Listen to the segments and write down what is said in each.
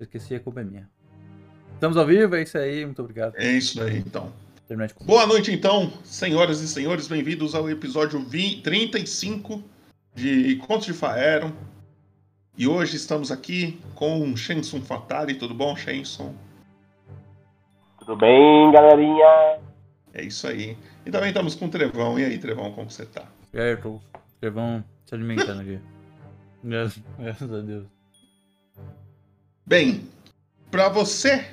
Esqueci, a culpa é minha. Estamos ao vivo, é isso aí, muito obrigado. É isso aí, então. Boa noite, então, senhoras e senhores, bem-vindos ao episódio 20, 35 de Contos de Faeron. E hoje estamos aqui com Shenson Fatari, tudo bom, Shenson? Tudo bem, galerinha? É isso aí. E também estamos com o Trevão. E aí, Trevão, como você tá? Certo, Trevão se alimentando aqui. Graças a Deus. Bem, para você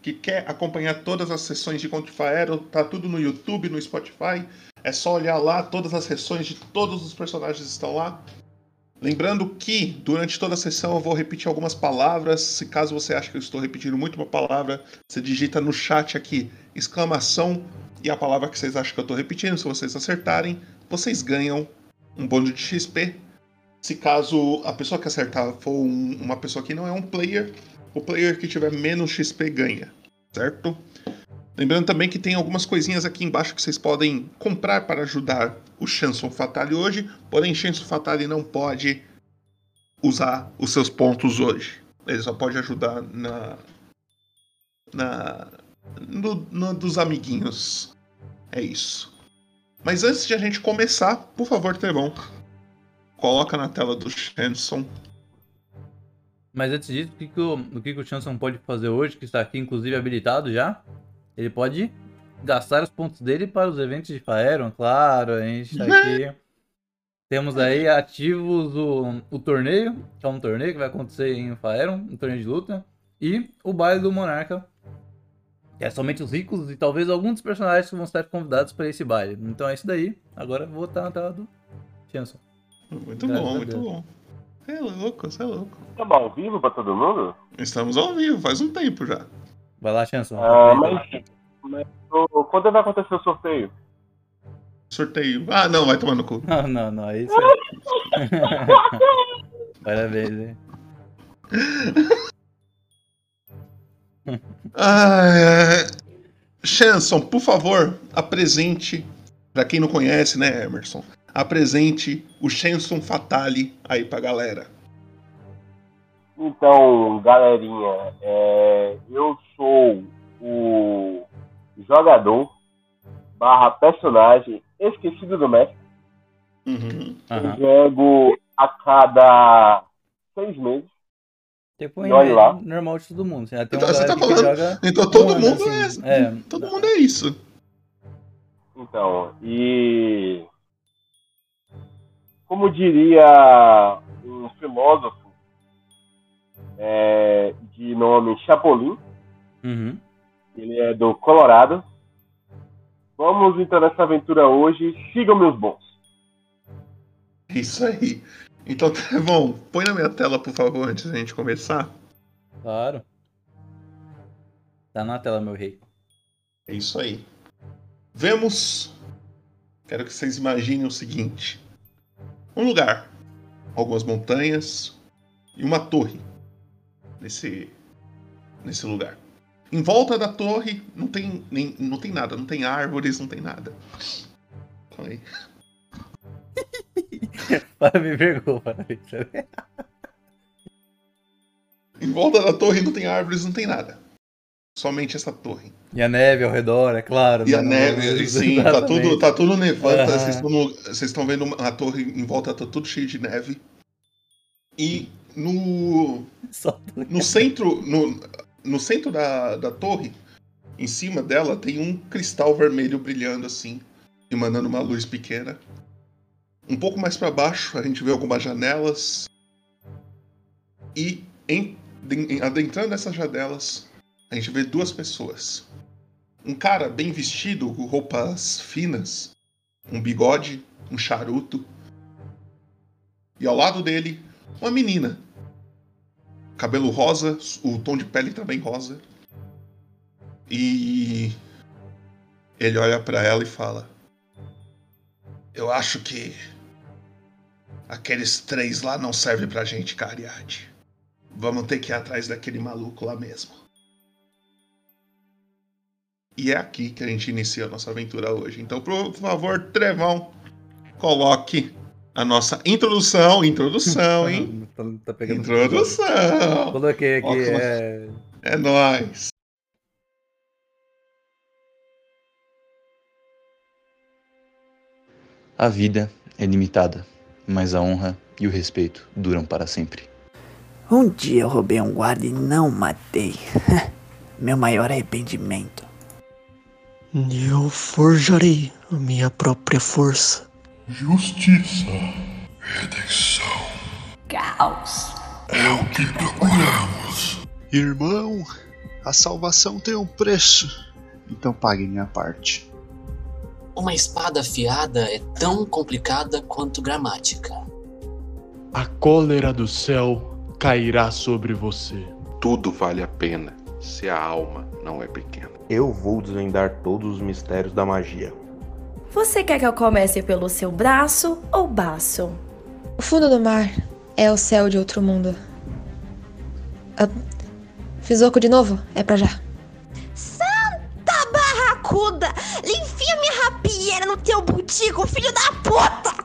que quer acompanhar todas as sessões de Conto de Faero, tá tudo no YouTube, no Spotify. É só olhar lá, todas as sessões de todos os personagens estão lá. Lembrando que durante toda a sessão eu vou repetir algumas palavras. Se caso você acha que eu estou repetindo muito uma palavra, você digita no chat aqui exclamação e a palavra que vocês acham que eu estou repetindo. Se vocês acertarem, vocês ganham um bônus de XP. Se caso a pessoa que acertar for um- uma pessoa que não é um player, o player que tiver menos XP ganha, certo? Lembrando também que tem algumas coisinhas aqui embaixo que vocês podem comprar para ajudar o Chanson Fatale hoje, porém Chanson Fatale não pode usar os seus pontos hoje. Ele só pode ajudar na. na. no, no dos amiguinhos. É isso. Mas antes de a gente começar, por favor, Trevão, coloca na tela do Chanson. Mas antes disso, o que, que, o, o que, que o Chanson pode fazer hoje, que está aqui inclusive habilitado já? Ele pode gastar os pontos dele para os eventos de Faeron, claro, a gente tá aqui. Temos aí ativos o, o torneio, que é um torneio que vai acontecer em Faeron, um torneio de luta, e o baile do Monarca, que é somente os ricos e talvez alguns dos personagens que vão estar convidados para esse baile. Então é isso daí. Agora vou estar na tela do Chanson. Muito Graças bom, muito bom. Você é louco, você é louco. Estamos ao vivo pra todo mundo? Estamos ao vivo, faz um tempo já. Vai lá, Chanson. Ah, mas, mas o- quando vai acontecer o sorteio? Sorteio. Ah, não, vai tomar no cu. Não, não, não, é isso aí. Parabéns, hein? Ah, é... Shanson, por favor, apresente, pra quem não conhece, né, Emerson, apresente o Shanson Fatale aí pra galera. Então, galerinha, é, eu sou o jogador barra personagem esquecido do mestre. Uhum. Eu jogo a cada seis meses. Tipo, E lá. normal de todo mundo. Tem Então, você galera tá falando- joga Então todo mundo assim, é, é. todo mundo é isso. Então, e como diria um filósofo é, de nome Chapolin, Uhum. ele é do Colorado. Vamos então nessa aventura hoje. Sigam meus bons. É Isso aí. Então, Trevão, põe na minha tela, por favor, antes da gente começar. Claro. Tá na tela, meu rei. É isso aí. Vemos. Quero que vocês imaginem o seguinte: um lugar, algumas montanhas e uma torre nesse nesse lugar. Em volta da torre não tem nem não tem nada, não tem árvores, não tem nada. Calma aí. Para me pegou, parabéns. Em volta da torre não tem árvores, não tem nada. Somente essa torre. E a neve ao redor, é claro. E a né? neve, sim, tá tudo, tá tudo nevando. Aham. Vocês estão vendo a torre em volta, tá tudo cheio de neve. E no, no centro, no, no centro da, da torre, em cima dela, tem um cristal vermelho brilhando assim, emanando uma luz pequena. Um pouco mais para baixo, a gente vê algumas janelas. E em, em- adentrando essas janelas, a gente vê duas pessoas. Um cara bem vestido, com roupas finas, um bigode, um charuto. E ao lado dele, uma menina. Cabelo rosa, o tom de pele também rosa. E ele olha pra ela e fala: Eu acho que aqueles três lá não servem pra gente, Cariade. Vamos ter que ir atrás daquele maluco lá mesmo. E é aqui que a gente inicia a nossa aventura hoje. Então, por favor, Trevão, coloque a nossa introdução, introdução, hein? tá, tá pegando introdução. Coloquei aqui, é... É nóis. A vida é limitada, mas a honra e o respeito duram para sempre. Um dia eu roubei um guarda e não matei. Meu maior arrependimento. Eu forjarei a minha própria força. Justiça, redenção. Caos. É o que procuramos. Irmão, a salvação tem um preço. Então pague minha parte. Uma espada afiada é tão complicada quanto gramática. A cólera do céu cairá sobre você. Tudo vale a pena se a alma não é pequena. Eu vou desvendar todos os mistérios da magia. Você quer que eu comece pelo seu braço ou baço? O fundo do mar é o céu de outro mundo. Ah, fiz oco de novo? É pra já. Santa barracuda! Enfia minha rapieira no teu butico, filho da puta!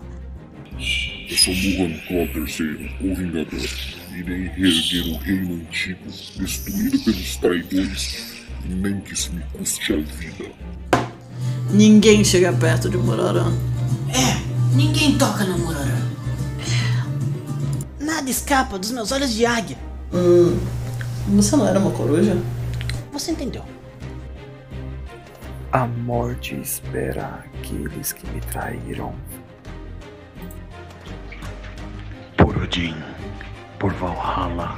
Eu sou Muhan Claw III, o Vingador. Irei reerguer o reino antigo, destruído pelos traidores, nem que isso me custe a vida. Ninguém chega perto de Mororã. É, ninguém toca no Mororã. Nada escapa dos meus olhos de águia. Hum, você não era uma coruja? Você entendeu? A morte espera aqueles que me traíram. Por Odin, por Valhalla.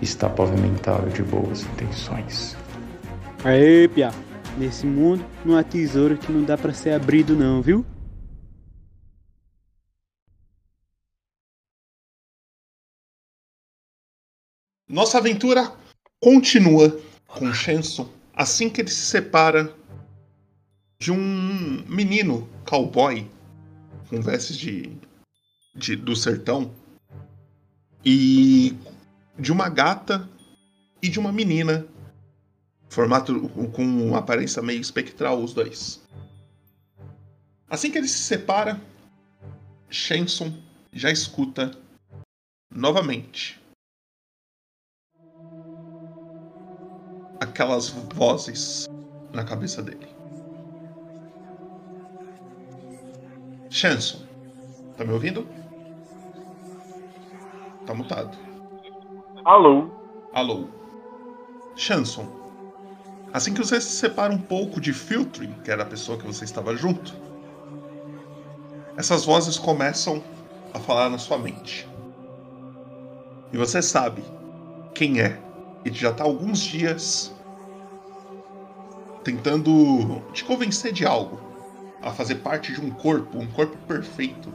está pavimentado de boas intenções. Aê, Pia. Nesse mundo não há tesouro que não dá para ser abrido não, viu? Nossa aventura continua com Shenson assim que ele se separa de um menino cowboy com vestes de, de do sertão e de uma gata e de uma menina formato com aparência meio espectral os dois. Assim que ele se separa, Shenson já escuta novamente aquelas vozes na cabeça dele. Shenson, tá me ouvindo? Tá mutado. Alô? Alô. Shanson, assim que você se separa um pouco de Filtering, que era a pessoa que você estava junto, essas vozes começam a falar na sua mente. E você sabe quem é. E já está alguns dias tentando te convencer de algo. A fazer parte de um corpo, um corpo perfeito.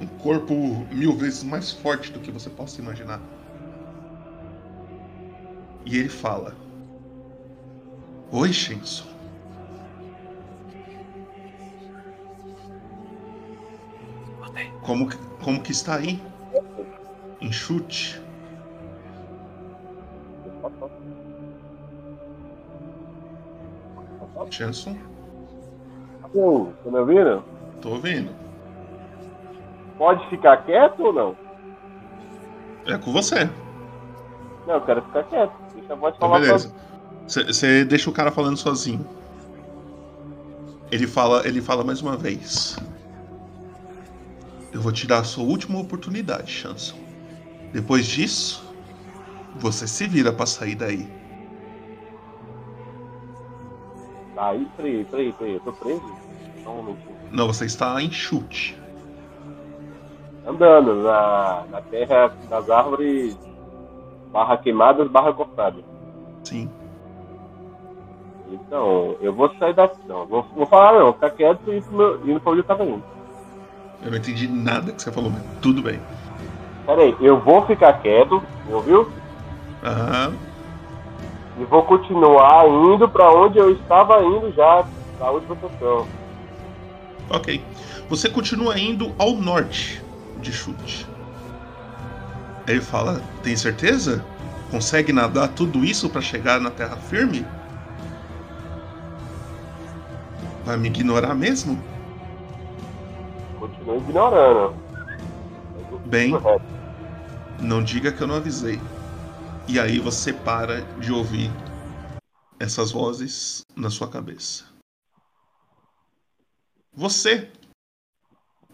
Um corpo mil vezes mais forte do que você possa imaginar. E ele fala: Oi, Shenson. Como, que- como que está aí? Enxute. Shenson? Sim, tá me ouvindo? Tô ouvindo. Pode ficar quieto ou não? É com você. Não, eu quero ficar quieto. Deixa a voz Então, falar pra- Você deixa o cara falando sozinho. Ele fala, ele fala mais uma vez. eu vou te dar a sua última oportunidade, Chanson. Depois disso, você se vira pra sair daí. Aí, peraí, peraí, peraí, eu tô preso? Momentinho. Não, você está em chute. Andando na, na terra das árvores, barra queimadas, barra cortadas. Sim. Então, eu vou sair daqui. Não, vou, vou falar não, ficar quieto e indo pra onde eu tava indo. Eu não entendi nada que você falou, mas tudo bem. Peraí, eu vou ficar quieto, ouviu? Aham. E vou continuar indo pra onde eu estava indo já, pra última sessão. Ok. Você continua indo ao norte de chute. Aí ele fala: Tem certeza? Consegue nadar tudo isso pra chegar na terra firme? Vai me ignorar mesmo? Continuo ignorando. Bem, não diga que eu não avisei. E aí você para de ouvir essas vozes na sua cabeça. Você,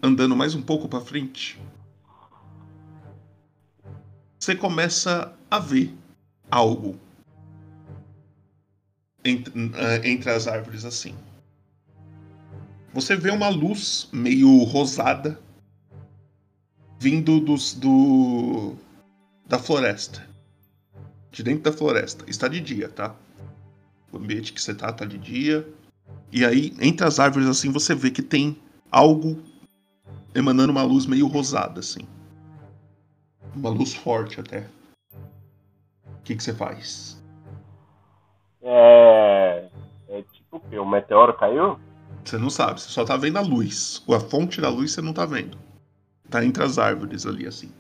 andando mais um pouco para frente, você começa a ver algo entre, eh, entre as árvores assim. Você vê uma luz meio rosada vindo dos, do da floresta. De dentro da floresta. Está de dia, tá? O ambiente que você tá tá de dia. E aí, entre as árvores assim, você vê que tem algo emanando uma luz meio rosada assim. Uma luz forte até. O que, que você faz? É. É tipo o quê? O meteoro caiu? Você não sabe, você só tá vendo a luz. A fonte da luz você não tá vendo. Tá entre as árvores ali, assim.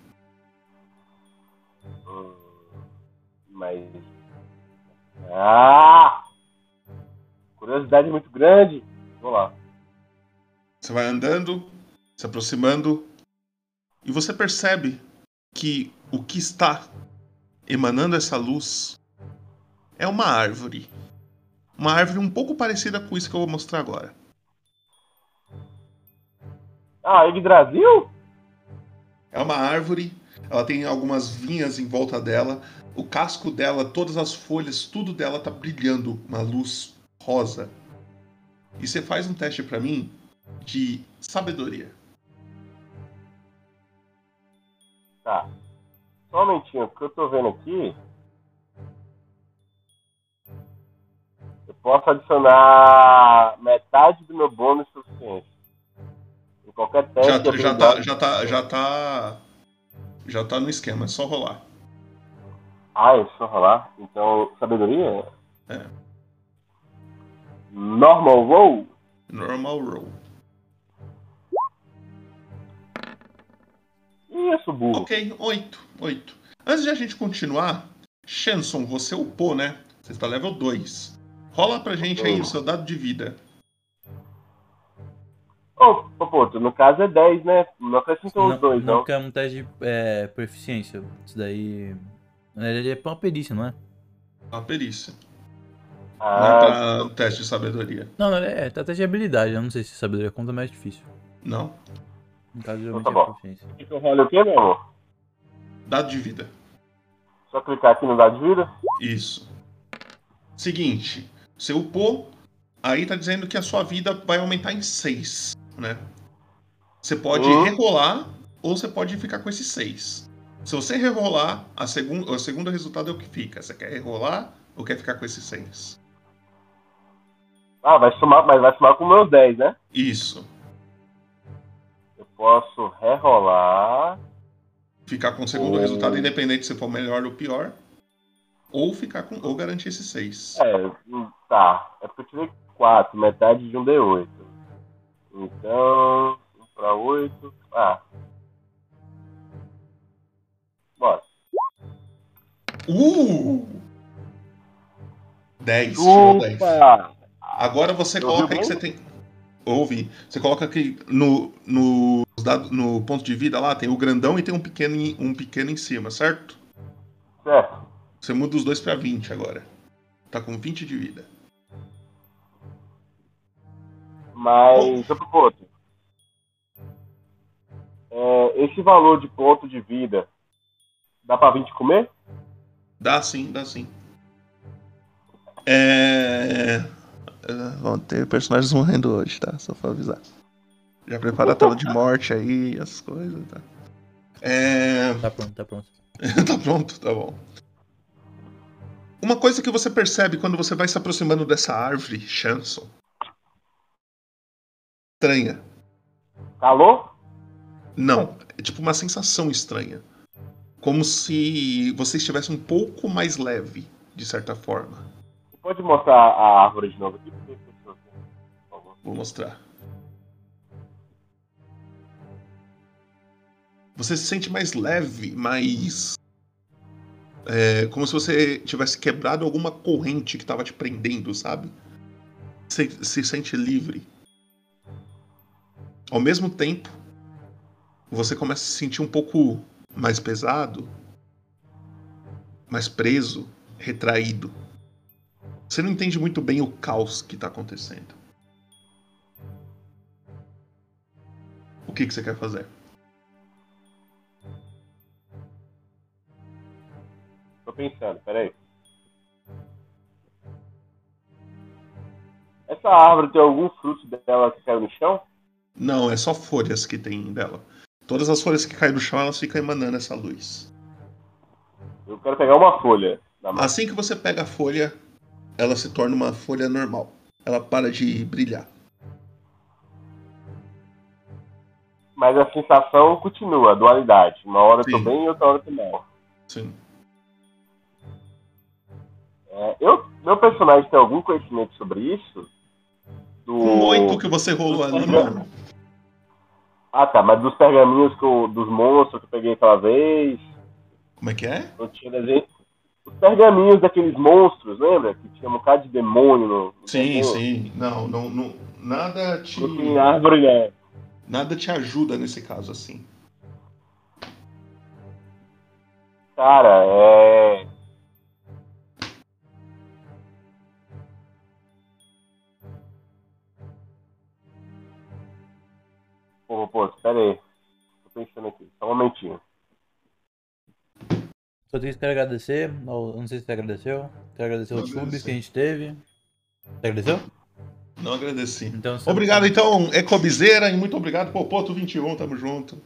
Hum, mas. Ah! Curiosidade muito grande. Vamos lá. Você vai andando, se aproximando, e você percebe que o que está emanando essa luz é uma árvore. Uma árvore um pouco parecida com isso que eu vou mostrar agora. Ah, Yggdrasil? É uma árvore, ela tem algumas vinhas em volta dela, o casco dela, todas as folhas, tudo dela tá brilhando uma luz rosa. E você faz um teste para mim de sabedoria. Tá. Só um momentinho, porque eu tô vendo aqui. Eu posso adicionar metade do meu bônus suficiente. Em qualquer teste. Já, de já, tá, já tá, já tá, já tá no esquema, é só rolar. Ah, é só rolar? Então, sabedoria? É. Normal roll? Normal roll. Isso, burro. Ok, 8, 8. Antes de a gente continuar, Shanson, você upou, né? Você está level 2. Rola pra gente aí o seu dado de vida. Ô, oh, pô, no caso é 10, né? Não acrescentou os dois, não. não. que é um teste de é, proficiência. Isso daí. Ele é pra uma perícia, não é? Uma perícia. Não Ah, é pra um teste de sabedoria. Não, não, é, tá teste de habilidade. Eu não sei se sabedoria conta, mas é difícil. Não. Caso, então tá bom. eu role o quê, meu amor? Dado de vida. Só clicar aqui no dado de vida? Isso. Seguinte, você upou, aí tá dizendo que a sua vida vai aumentar em 6, né? Você pode Hum. rerolar ou você pode ficar com esses 6. Se você rerolar, a segun, o segundo resultado é o que fica. Você quer rerolar ou quer ficar com esses 6? Ah, vai somar, mas vai somar com o meu 10, né? Isso. Posso rerolar. Ficar com o segundo Ou- resultado, independente se for melhor ou pior. Ou ficar com. ou garantir esses 6. É, tá. É porque eu tirei 4, metade de um D8. Então, 1 pra 8. Ah. Bora. Uh! 10. tirou 10. Opa! Agora você coloca aí que você tem. Ouvi. Você coloca aqui no, no, no ponto de vida lá, tem o grandão e tem um pequeno, em- um pequeno em cima, certo? Certo. Você muda os dois pra 20 agora. Tá com 20 de vida. Mas, outro. É, esse valor de ponto de vida dá pra 20 comer? Dá sim, dá sim. É. é, Vão ter personagens morrendo hoje, tá? Só pra avisar. Já prepara a tela de morte aí, as coisas, tá? É. Tá pronto, tá pronto. tá pronto, tá bom. Uma coisa que você percebe quando você vai se aproximando dessa árvore, Chanson. Estranha. Calor? Não, é tipo uma sensação estranha. Como se você estivesse um pouco mais leve, de certa forma. Pode mostrar a árvore de novo aqui? Vou mostrar. Você se sente mais leve, mais. É, como se você tivesse quebrado alguma corrente que estava te prendendo, sabe? Você se sente livre. Ao mesmo tempo, você começa a se sentir um pouco mais pesado, mais preso, retraído. Você não entende muito bem o caos que está acontecendo. O que, que você quer fazer? Tô pensando, peraí. Essa árvore tem algum fruto dela que caiu no chão? Não, é só folhas que tem dela. Todas as folhas que caem no chão, elas ficam emanando essa luz. Eu quero pegar uma folha. Assim que você pega a folha, ela se torna uma folha normal. Ela para de brilhar. Mas a sensação continua, a dualidade. Uma hora eu tô bem e outra hora eu tô mal. Sim. É, eu, meu personagem tem algum conhecimento sobre isso? Do... Com o oito que você rolou ali, não. Ah tá, mas dos pergaminhos que eu- dos monstros que eu peguei aquela vez. Como é que é? Não tinha desenho. Os pergaminhos daqueles monstros, lembra? Que tinha um bocado de demônio no. Sim, desenho. sim. Não, não, não. Nada te. Árvore, né? Nada te ajuda nesse caso assim. Cara, é. Pô, pô, espera aí. Tô pensando aqui, só um momentinho. Só tenho que agradecer, ou não sei se você agradeceu. Quero agradecer os subs agradeci. que a gente teve. Você agradeceu? Não agradeci. Então, você- Obrigado, então, Ecobizeira, e muito obrigado, Popoto 21, tamo junto.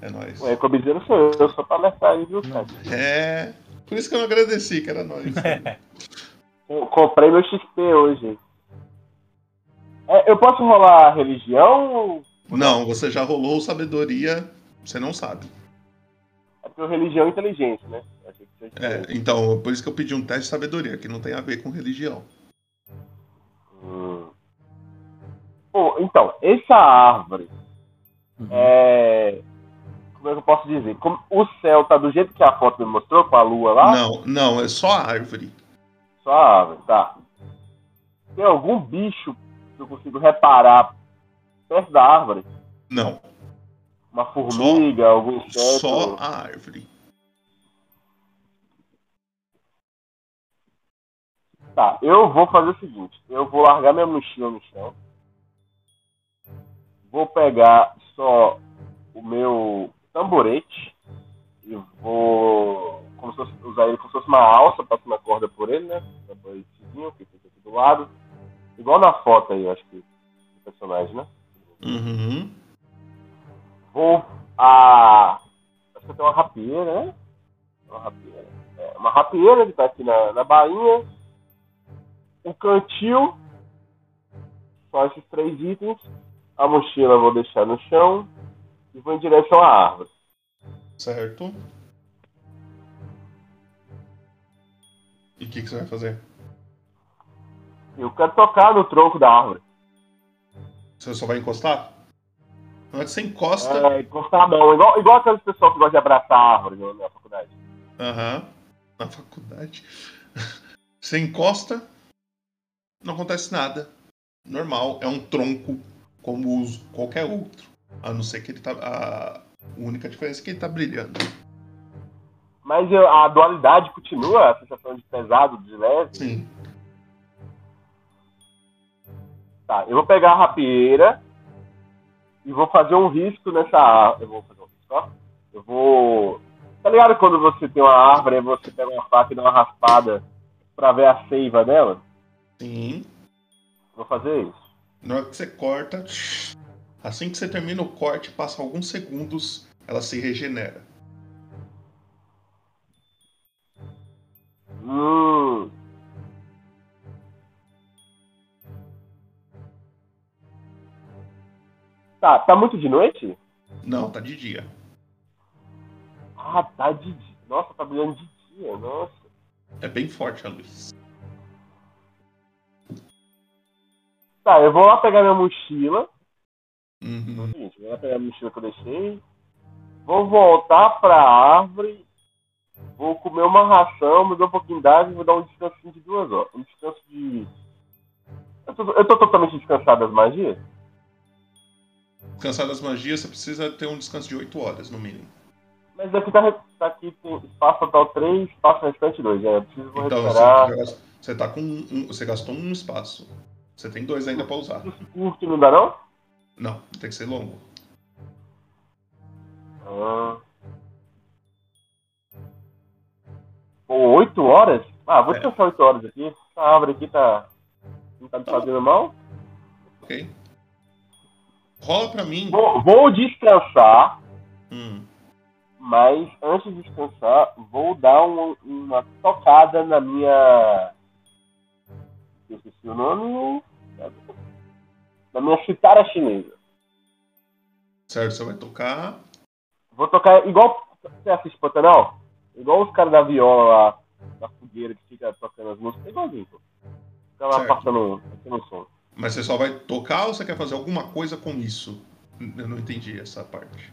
É nóis. O Ecobizeiro sou eu, só pra alertar aí, viu, cara? É. Por isso que eu não agradeci, que era nóis. Co- Comprei meu XP hoje. É, eu posso rolar religião? não, você já rolou sabedoria, você não sabe. É o religião é inteligência, né? É, então, por isso que eu pedi um teste de sabedoria, que não tem a ver com religião. Hum. Pô, então, essa árvore. É. Como é que eu posso dizer? Como o céu tá do jeito que a foto me mostrou, com a lua lá? Não, não, é só a árvore. Só a árvore, tá. Tem algum bicho que eu consigo reparar perto da árvore? Não, Uma formiga, algum inseto? só a árvore. Tá, eu vou fazer o seguinte: eu vou largar minha mochila no chão. Vou pegar só o meu tamborete e vou como se fosse- usar ele como se fosse uma alça, passo uma corda por ele, né? Tamboretezinho que fica aqui do lado. Igual na foto aí, eu acho que do personagem, né? Uhum. Vou a. Acho que eu tenho uma rapieira, né? Uma rapieira. É, uma rapieira que tá aqui na, na bainha. Um cantil. Só esses três itens. A mochila eu vou deixar no chão. E vou em direção à árvore. Certo. E o que, que você vai fazer? Eu quero tocar no tronco da árvore. Você só vai encostar? Você encosta. É, encostar a mão. Igual, igual aqueles pessoal que gostam de abraçar a árvore né, na faculdade. Aham. Na faculdade. Você encosta, não acontece nada. Normal, é um tronco como os- qualquer outro. A não ser que ele tá. A única diferença é que ele tá brilhando. Mas a dualidade continua, a sensação de pesado, de leve. Sim. Tá, eu vou pegar a rapieira e vou fazer um risco nessa árvore. Eu vou fazer um risco. só. Eu vou. Tá ligado quando você tem uma árvore e você pega uma faca e dá uma raspada pra ver a seiva dela? Sim. Vou fazer isso. Na hora que você corta, assim que você termina o corte, passa alguns segundos, ela se regenera. Hum. Tá, tá muito de noite? Não, tá de dia. Ah, tá de dia. Nossa, tá brilhando de dia, nossa. É bem forte a luz. Tá, eu vou lá pegar minha mochila. Uhum. Seguinte, vou lá pegar a mochila que eu deixei. Vou voltar pra árvore. Vou comer uma ração, me dar um pouquinho d'água e vou dar um descansinho de duas horas. Um descanso de. Eu tô, eu tô totalmente descansado das magias? Descansar das magias, você precisa ter um descanso de 8 horas, no mínimo. Mas aqui tá, tá aqui tem espaço total 3, espaço restante 2. É, preciso Então, recuperar. você, gas- você tá com um, você gastou um espaço. Você tem dois ainda pra usar. Curto não dá não? Não, tem que ser longo. Ah. Pô, 8 horas? Ah, vou descansar 8 horas aqui. Essa árvore aqui tá. Não tá me fazendo mal. Ok. Rola pra mim. Vou, vou descansar, Hum. mas antes de descansar, vou dar uma, uma tocada na minha. Eu esqueci o nome. Na minha citara chinesa. Certo, você vai tocar. Vou tocar igual. Você assiste Pantanal? Igual os caras da viola lá, da fogueira que fica tocando as músicas. Igualzinho, pô. Fica lá Certo. passando, passando som. Mas você só vai tocar ou você quer fazer alguma coisa com isso? Eu não entendi essa parte.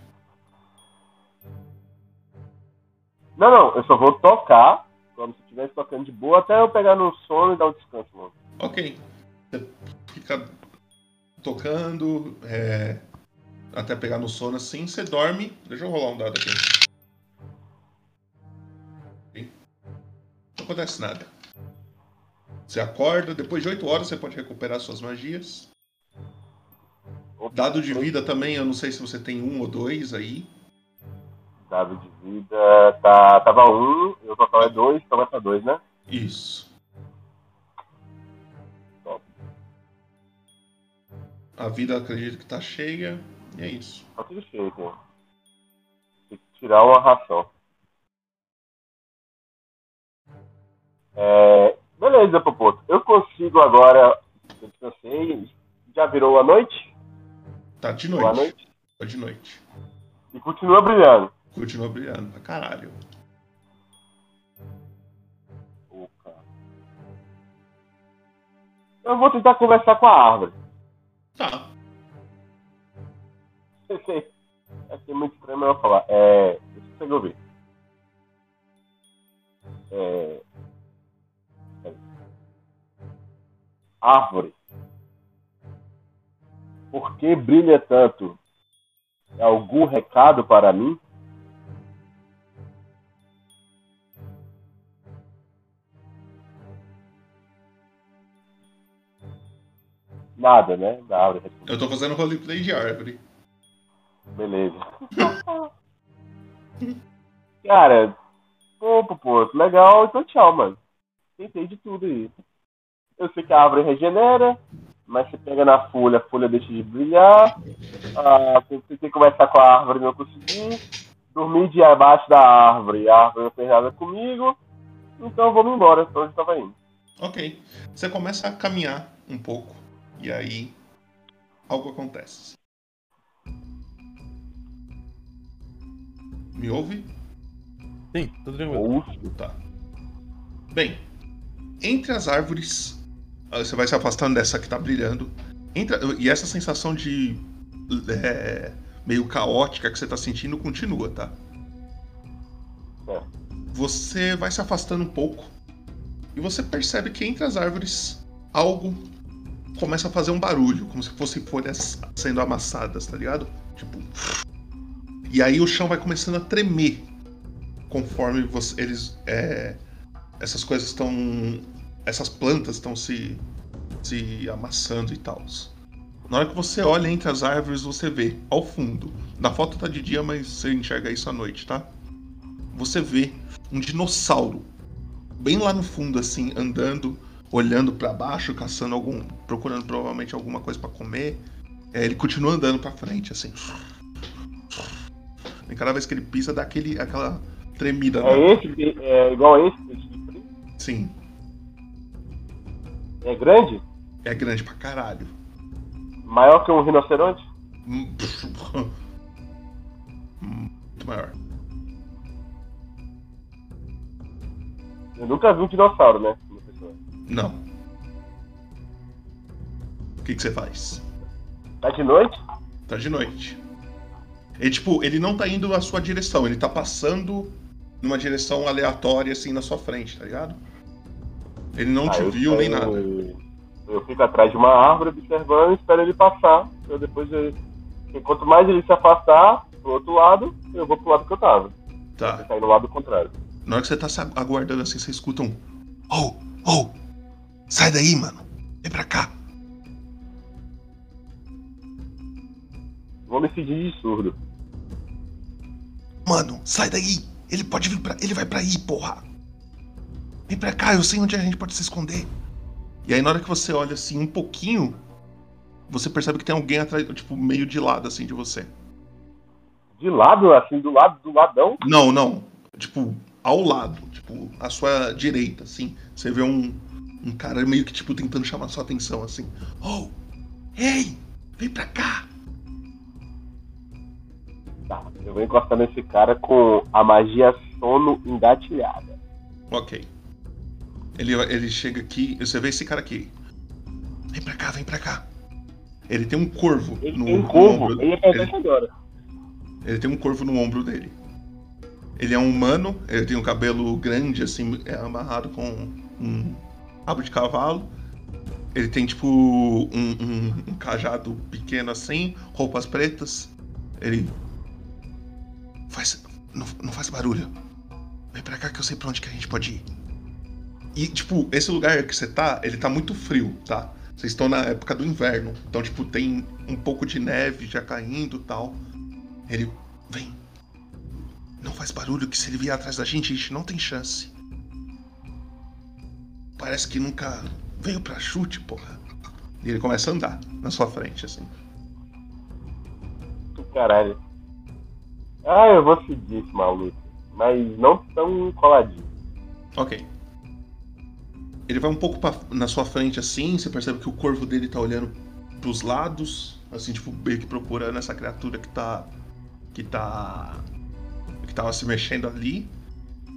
Não, não, eu só vou tocar como se estivesse tocando de boa até eu pegar no sono e dar um descanso, mano. Ok. Você fica tocando é, até pegar no sono assim, você dorme. Deixa eu rolar um dado aqui. Não acontece nada. Você acorda, depois de 8 horas você pode recuperar suas magias. Dado de vida também, eu não sei se você tem um ou dois aí. Dado de vida tá, tava um, o total é dois, então vai pra dois, né? Isso. A vida acredito que tá cheia. E é isso. Tá tudo cheio, aqui. Tem que tirar uma ração. É, beleza, Popoto. Eu consigo agora. Eu descansei. Já virou a noite? Tá de Boa noite. noite. Tá de noite. E continua brilhando. Continua brilhando pra caralho. Eu vou tentar conversar com a árvore. Tá. Vai ser muito estranho, mas eu vou falar. É. Deixa eu. É. é. Árvore. Por que brilha tanto? É algum recado para mim? Nada, né? Da árvore. Eu tô fazendo roleplay de árvore. Beleza. Cara, pô, pô, pô, legal, então tchau, mano. Tentei de tudo aí. Eu sei que a árvore regenera, mas você pega na folha, a folha deixa de brilhar. Ah, tentei conversar com a árvore, não consegui. Dormi de abaixo da árvore, a árvore não fez nada comigo. Então vamos embora, pra onde eu tava indo. Ok. Você começa a caminhar um pouco. E aí. Algo acontece. Me ouve? Sim, tudo tranquilo. Tá. Bem, entre as árvores, você vai se afastando dessa que tá brilhando. Entra, e essa sensação de. é, meio caótica que você tá sentindo continua, tá? Você vai se afastando um pouco. E você percebe que entre as árvores algo começa a fazer um barulho, como se fossem folhas sendo amassadas, tá ligado? Tipo. E aí o chão vai começando a tremer conforme você, eles. é, essas coisas estão. Essas plantas estão se. se amassando e tal. Na hora que você olha entre as árvores, você vê ao fundo. Na foto tá de dia, mas você enxerga isso à noite, tá? Você vê um dinossauro bem lá no fundo, assim, andando, olhando para baixo, caçando algum. procurando provavelmente alguma coisa para comer. É, ele continua andando para frente, assim. E cada vez que ele pisa, dá aquele, aquela tremida. na- É esse, que- é igual a esse? esse? Sim, É grande? é grande pra caralho. Maior que um rinoceronte? Muito maior. Eu nunca vi um dinossauro, né? Não. O que, que você faz? Tá de noite? Tá de noite. Ele, tipo, ele não tá indo na sua direção, ele tá passando numa direção aleatória, assim, na sua frente, tá ligado? Ele não Ah, te eu viu nem nada. Eu fico atrás de uma árvore observando e espero ele passar. Eu depois eu... Quanto mais ele se afastar pro outro lado, eu vou pro lado que eu tava. Tá. Sair no lado contrário. Na hora que você tá se aguardando assim, você escuta um. Oh, oh! Sai daí, mano! Vem pra cá! Vou me fingir de surdo. Mano, sai daí! Ele pode vir pra. Ele vai pra aí, porra! Vem pra cá, eu sei onde a gente pode se esconder. E aí na hora que você olha assim um pouquinho, você percebe que tem alguém atrás, tipo, meio de lado assim de você. De lado, assim, do lado do ladão? Não, não. Tipo, ao lado, tipo, à sua direita, assim. Você vê um, um cara meio que, tipo, tentando chamar sua atenção, assim. Oh! Ei! Vem pra cá! Tá, eu vou encostar nesse cara com a magia sono engatilhada. Ok. Ele, ele chega aqui, você vê esse cara aqui. Vem pra cá, vem pra cá. Ele tem um corvo Ele no, tem um no corvo, ombro. ele é gente agora. Ele tem um corvo no ombro dele. Ele é um humano, ele tem um cabelo grande, assim, é amarrado com um rabo de cavalo. Ele tem, tipo, um, um- um cajado pequeno assim, roupas pretas. Ele. Faz. Não, não faz barulho. Vem pra cá que eu sei pra onde que a gente pode ir. E, tipo, esse lugar que você tá, ele tá muito frio, tá? Vocês estão na época do inverno. Então, tipo, tem um pouco de neve já caindo e tal. Ele. Vem. Não faz barulho que se ele vier atrás da gente, a gente não tem chance. Parece que nunca veio pra chute, porra. E ele começa a andar na sua frente, assim. Do caralho. Ah, eu vou seguir esse maluco. Mas não tão coladinho. Ok. Ele vai um pouco pra- na sua frente assim, você percebe que o corvo dele tá olhando pros lados, assim, tipo, meio que procurando essa criatura que tá. que tá. que tava se mexendo ali.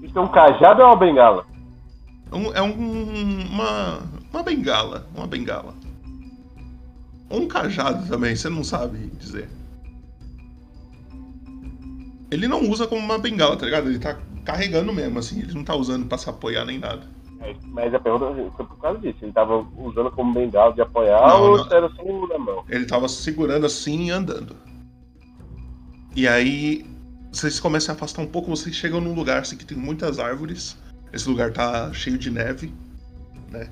Isso é um cajado ou uma bengala? Um- é um, uma. uma bengala. Uma bengala. Ou um cajado também, você não sabe dizer. Ele não usa como uma bengala, tá ligado? Ele tá carregando mesmo, assim, ele não tá usando pra se apoiar nem nada. Mas a pergunta foi por causa disso. Ele tava usando como bengala de apoiar Não, ou não. era só na mão? Ele tava segurando assim e andando. E aí, vocês começam a afastar um pouco, vocês chegam num lugar assim que tem muitas árvores. Esse lugar tá cheio de neve, né?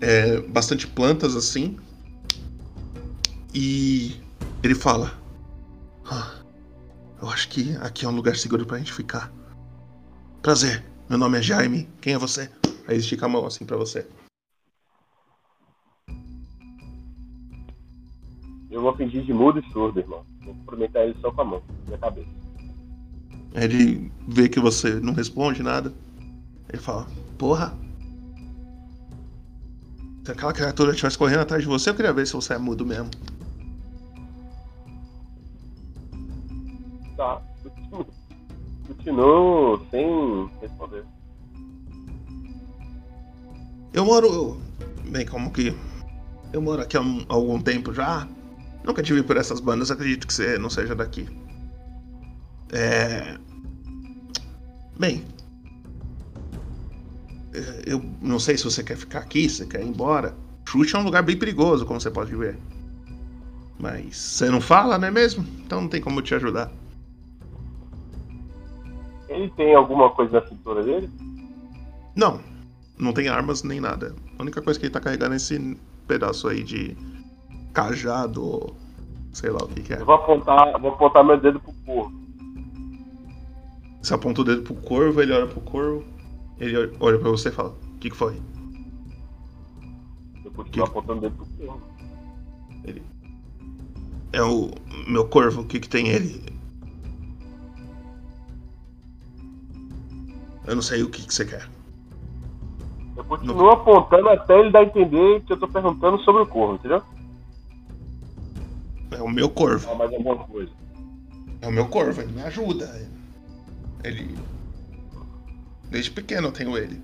É, bastante plantas assim. E ele fala: "Ah, Eu acho que aqui é um lugar seguro pra gente ficar. Prazer, meu nome é Jaime. Quem é você? Aí estica a mão assim pra você. Eu vou fingir de mudo e surdo, irmão. Vou cumprimentar ele só com a mão, minha cabeça. Ele vê que você não responde nada. Ele fala: Porra. Se aquela criatura estivesse correndo atrás de você, eu queria ver se você é mudo mesmo. Tá, continuo. Continuo sem responder. Eu moro. Bem, como que. Eu moro aqui há um- algum tempo já. Nunca tive por essas bandas, acredito que você não seja daqui. É. Bem. é, Eu não sei se você quer ficar aqui, se você quer ir embora. Chute é um lugar bem perigoso, como você pode ver. Mas você não fala, não é mesmo? Então não tem como eu te ajudar. Ele tem alguma coisa na cintura dele? Não, não tem armas nem nada. A única coisa que ele tá carregando é esse pedaço aí de, cajado, sei lá o que, que é. Eu vou apontar, vou apontar meu dedo pro corvo. Você aponta o dedo pro corvo, ele olha pro corvo, ele olha- pra você e fala: O que, que foi? Eu continuo apontando o dedo pro corvo. Ele. É o meu corvo, o que, que tem ele? Eu não sei o que, que você quer. Eu continuo apontando até ele dar a entender que eu tô perguntando sobre o corvo, entendeu? É o meu corvo. Fala mais alguma coisa. É o meu corvo, ele me ajuda. Ele. Desde pequeno eu tenho ele.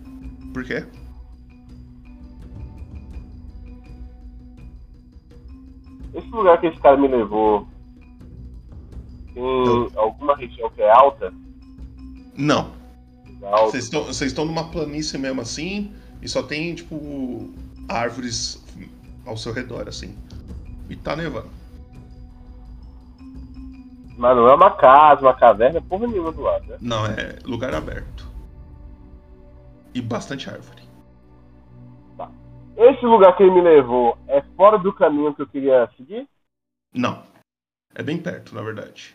Por quê? Esse lugar que esse cara me levou tem alguma região que é alta? Não. Vocês estão numa planície mesmo assim, e só tem, tipo, árvores ao seu redor, assim. E tá nevando. Mas não é uma casa, uma caverna, porra nenhuma do lado, né? Não, é lugar aberto. E bastante árvore. Esse lugar que ele me levou é fora do caminho que eu queria seguir? Não. É bem perto, na verdade.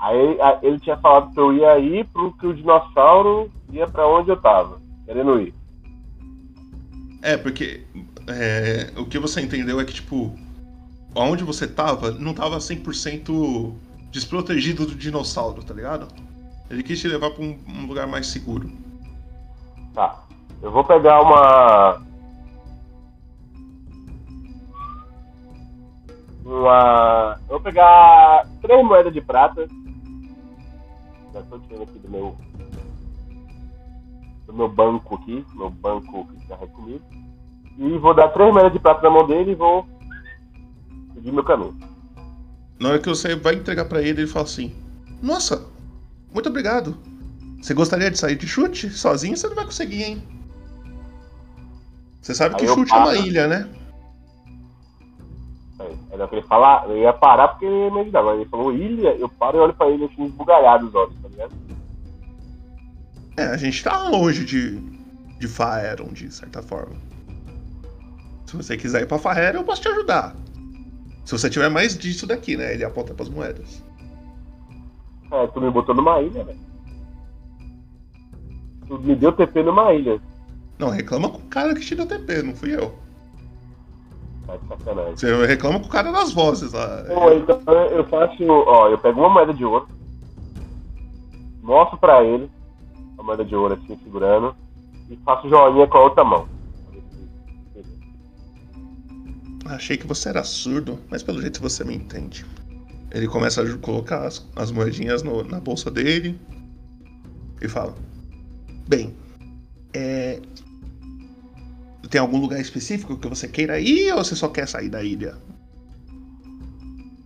Aí ele tinha falado que eu ia ir pro que o dinossauro ia pra onde eu tava, querendo ir. É, porque é, o que você entendeu é que, tipo, onde você tava, não tava 100% desprotegido do dinossauro, tá ligado? Ele quis te levar pra um, um lugar mais seguro. Tá. Eu vou pegar uma. Uma. Eu vou pegar três moedas de prata. Já tô tirando aqui do meu. Do meu banco aqui. Meu banco que carrega comigo. E vou dar três moedas de prata na mão dele e vou seguir meu caminho. Na hora que você vai entregar pra ele, ele fala assim: Nossa, muito obrigado. Você gostaria de sair de chute? Sozinho você não vai conseguir, hein? Você sabe que Aí eu chute é uma paro. ilha, né? Era o que ele falar, eu ia parar porque ele ia me ajudar. Agora ele falou ilha, eu paro e olho pra ele assim, esbugalhado os olhos, tá ligado? É, a gente tá longe de, de Faeron, de certa forma. Se você quiser ir pra Faeron, eu posso te ajudar. Se você tiver mais disso daqui, né? Ele aponta pras moedas. É, tu me botou numa ilha, velho. Tu me deu TP numa ilha. Não, reclama com o cara que te deu TP, não fui eu. Tá de sacanagem. Você reclama com o cara das vozes lá. Pô, então eu faço, ó, eu pego uma moeda de ouro, mostro pra ele a moeda de ouro assim, segurando, e faço joinha com a outra mão. Achei que você era surdo, mas pelo jeito você me entende. Ele começa a colocar as, as moedinhas no- na bolsa dele e fala: Bem, é. Tem algum lugar específico que você queira ir ou você só quer sair da ilha?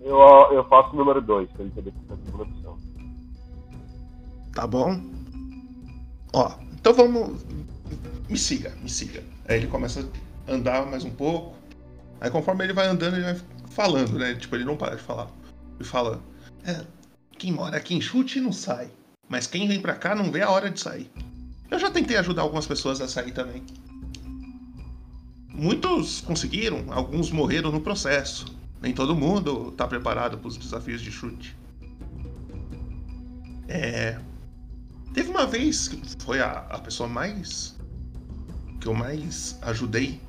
Eu, eu faço o número 2, pra ele poder ficar a segunda opção. Tá bom? Ó, então vamos. Me siga, me siga. Aí ele começa a andar mais um pouco. Aí conforme ele vai andando, ele vai falando, né? Tipo, ele não para de falar. Ele fala: É, quem mora aqui em chute não sai. Mas quem vem pra cá não vê a hora de sair. Eu já tentei ajudar algumas pessoas a sair também. Muitos conseguiram, alguns morreram no processo. Nem todo mundo tá preparado para os desafios de chute. É. Teve uma vez que foi a, a pessoa mais. que eu mais ajudei.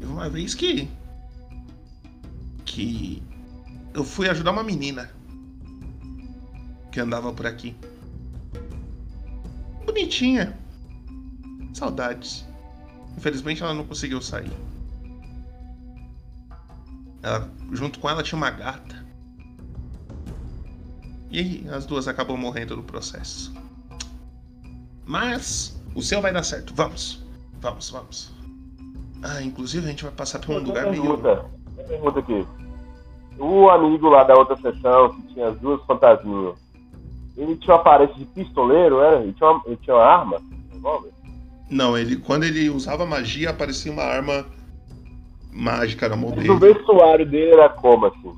Teve uma vez que. que. eu fui ajudar uma menina. que andava por aqui. Bonitinha. Saudades. Infelizmente ela não conseguiu sair. Ela, junto com ela tinha uma gata. E as duas acabam morrendo no processo. Mas o seu vai dar certo. Vamos. Vamos, vamos. Ah, inclusive a gente vai passar por um Uma lugar meio. pergunta, pergunta aqui. O amigo lá da outra sessão, que tinha as duas fantasminhas, ele tinha uma aparência de pistoleiro, era? Ele tinha uma, ele tinha uma arma? Não, ele quando ele usava magia aparecia uma arma mágica na mão Mas dele. O vestuário dele era como, assim?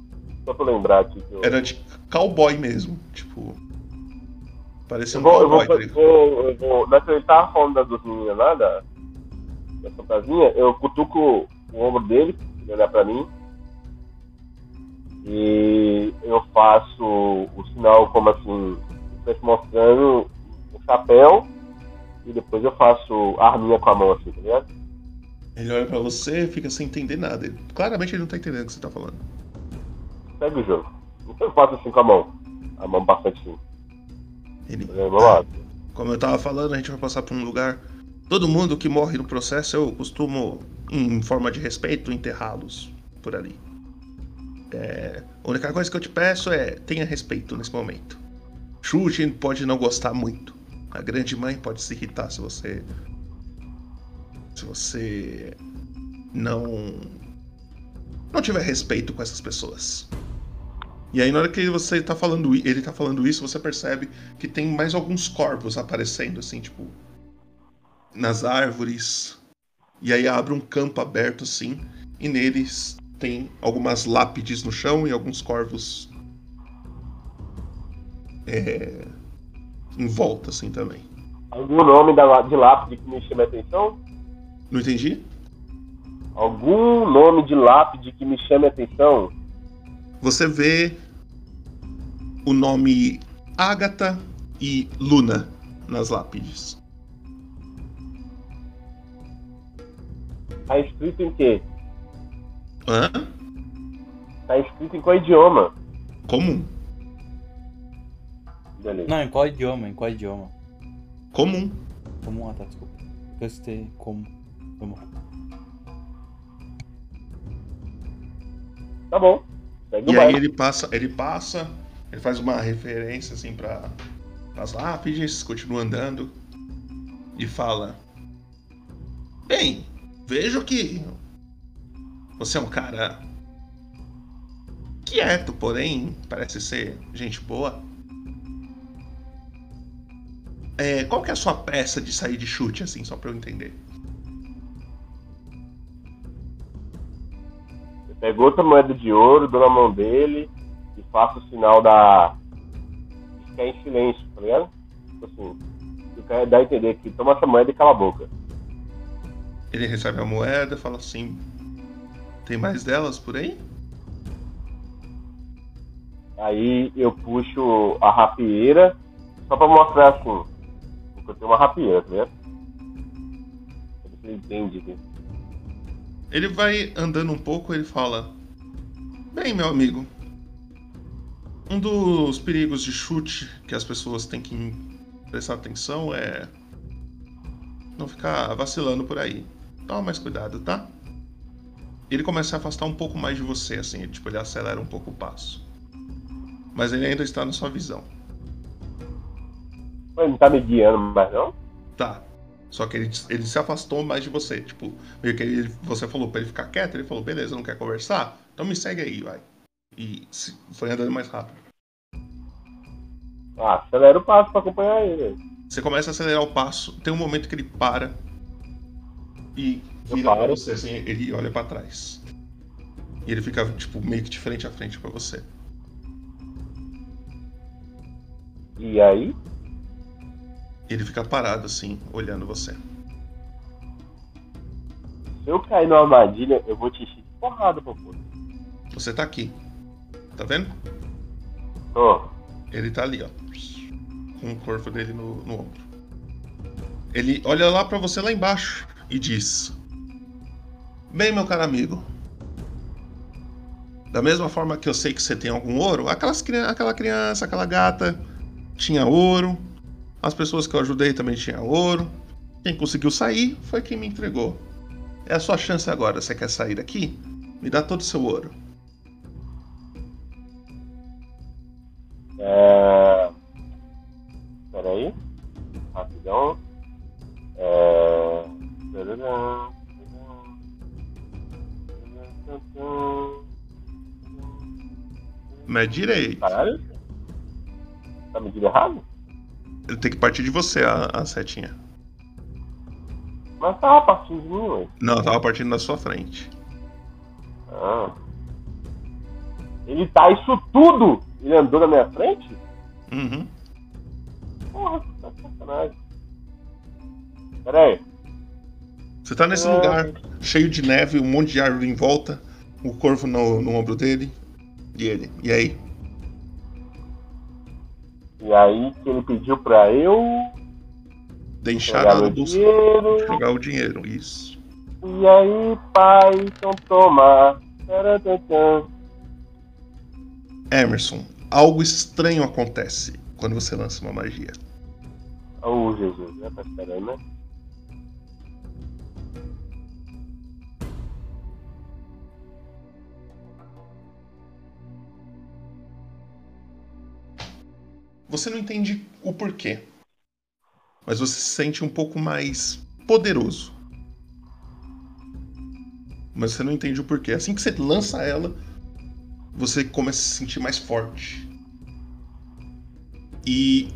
Só pra lembrar aqui. Eu... Era de cowboy mesmo. Tipo. Parecia Eu um vou, eu, vou, cowboy. ligado? vou, eu vou. Que ele tava falando das duas meninas lá, da, da fantasia, eu cutuco o ombro dele, ele olhar pra mim. E eu faço o sinal como assim, mostrando o chapéu. E depois eu faço a arminha com a mão assim, tá ligado? Ele olha pra você e fica sem entender nada. Ele- claramente ele não tá entendendo o que você tá falando. Segue o jogo. Eu faço assim com a mão. A mão bastante assim. Ele... Lá. Como eu tava falando, a gente vai passar por um lugar. Todo mundo que morre no processo, eu costumo, em forma de respeito, enterrá-los por ali. É, a única coisa que eu te peço é tenha respeito nesse momento. Chute pode não gostar muito. A grande mãe pode se irritar se você. Se você. Não. Não tiver respeito com essas pessoas. E aí, na hora que você tá falando, ele tá falando isso, você percebe que tem mais alguns corpos aparecendo, assim, tipo. Nas árvores. E aí abre um campo aberto, assim. E neles tem algumas lápides no chão e alguns corvos. É, em volta, assim também. Algum nome da, de lápide que me chame a atenção? Não entendi? Algum nome de lápide que me chame a atenção? Você vê o nome Agatha e Luna nas lápides. Tá escrito em quê? Hã? Tá escrito em qual idioma? Comum. Beleza. Não, em qual idioma? Em qual idioma? Comum. Comum, ah tá, desculpa. Citei como. Vamos lá. Tá bom. Segue E aí ele passa, ele passa, ele faz uma referência assim para as lápides, continua andando e fala: Bem, vejo que você é um cara quieto, porém parece ser gente boa. É, qual que é a sua pressa de sair de chute, assim, só pra eu entender? Eu pego outra moeda de ouro, dou na mão dele e faço o sinal da. ficar em silêncio, tá ligado? Tipo assim. Eu quero dar a entender que toma essa moeda e cala a boca. Ele recebe a moeda, fala assim: Tem mais delas por aí? Aí eu puxo a rapieira só pra mostrar assim. Que eu tenho uma rapieira, tá ligado? Pra ver se ele entende. Assim. Ele vai andando um pouco ele fala: Bem, meu amigo, um dos perigos de chute que as pessoas têm que prestar atenção é não ficar vacilando por aí. Toma mais cuidado, tá? Ele começa a afastar um pouco mais de você, assim, tipo, ele acelera um pouco o passo. Mas ele ainda está na sua visão. Ele não tá me guiando mais, não? Tá. Só que ele, ele se afastou mais de você. Tipo, meio que ele, você falou pra ele ficar quieto, ele falou, beleza, não quer conversar? Então me segue aí, vai. E se- foi andando mais rápido. Ah, acelera o passo pra acompanhar ele. Você começa a acelerar o passo, tem um momento que ele para e vira pra você, assim, ele olha pra trás. E ele fica, tipo, meio que de frente a frente pra você. E aí? Ele fica parado, assim, olhando você. Se eu cair numa armadilha, eu vou te encher de porrada, pô. Você tá aqui. Tá vendo? Tô. Ele tá ali, ó. Com o corpo dele no, no ombro. Ele olha lá pra você lá embaixo e diz: Bem, meu caro amigo. Da mesma forma que eu sei que você tem algum ouro, aquelas, aquela criança, aquela gata tinha ouro. As pessoas que eu ajudei também tinham ouro. Quem conseguiu sair foi quem me entregou. É a sua chance agora. Você quer sair daqui? Me dá todo o seu ouro. É... Peraí. Rapidão. É... tarará, Mede direito. Caralho? Tá medindo errado? Ele tem que partir de você a, a setinha. Mas tava partindo de mim, ué. Não, tava partindo da sua frente. Ah. Ele tá isso tudo? Ele andou na minha frente? Uhum. Porra, tá sacanagem. Pera aí. Você tá nesse É. lugar cheio de neve, um monte de árvore em volta, o corvo no, no ombro dele. E ele. E aí? E aí que ele pediu pra eu pegar meu do bolso. dinheiro. Jogar o dinheiro, isso. E aí, pai, então toma. Emerson, algo estranho acontece quando você lança uma magia. Ô, Jesus, né? Tá esperando, Você não entende o porquê. Mas você se sente um pouco mais poderoso. Mas você não entende o porquê. Assim que você lança ela, você começa a se sentir mais forte. E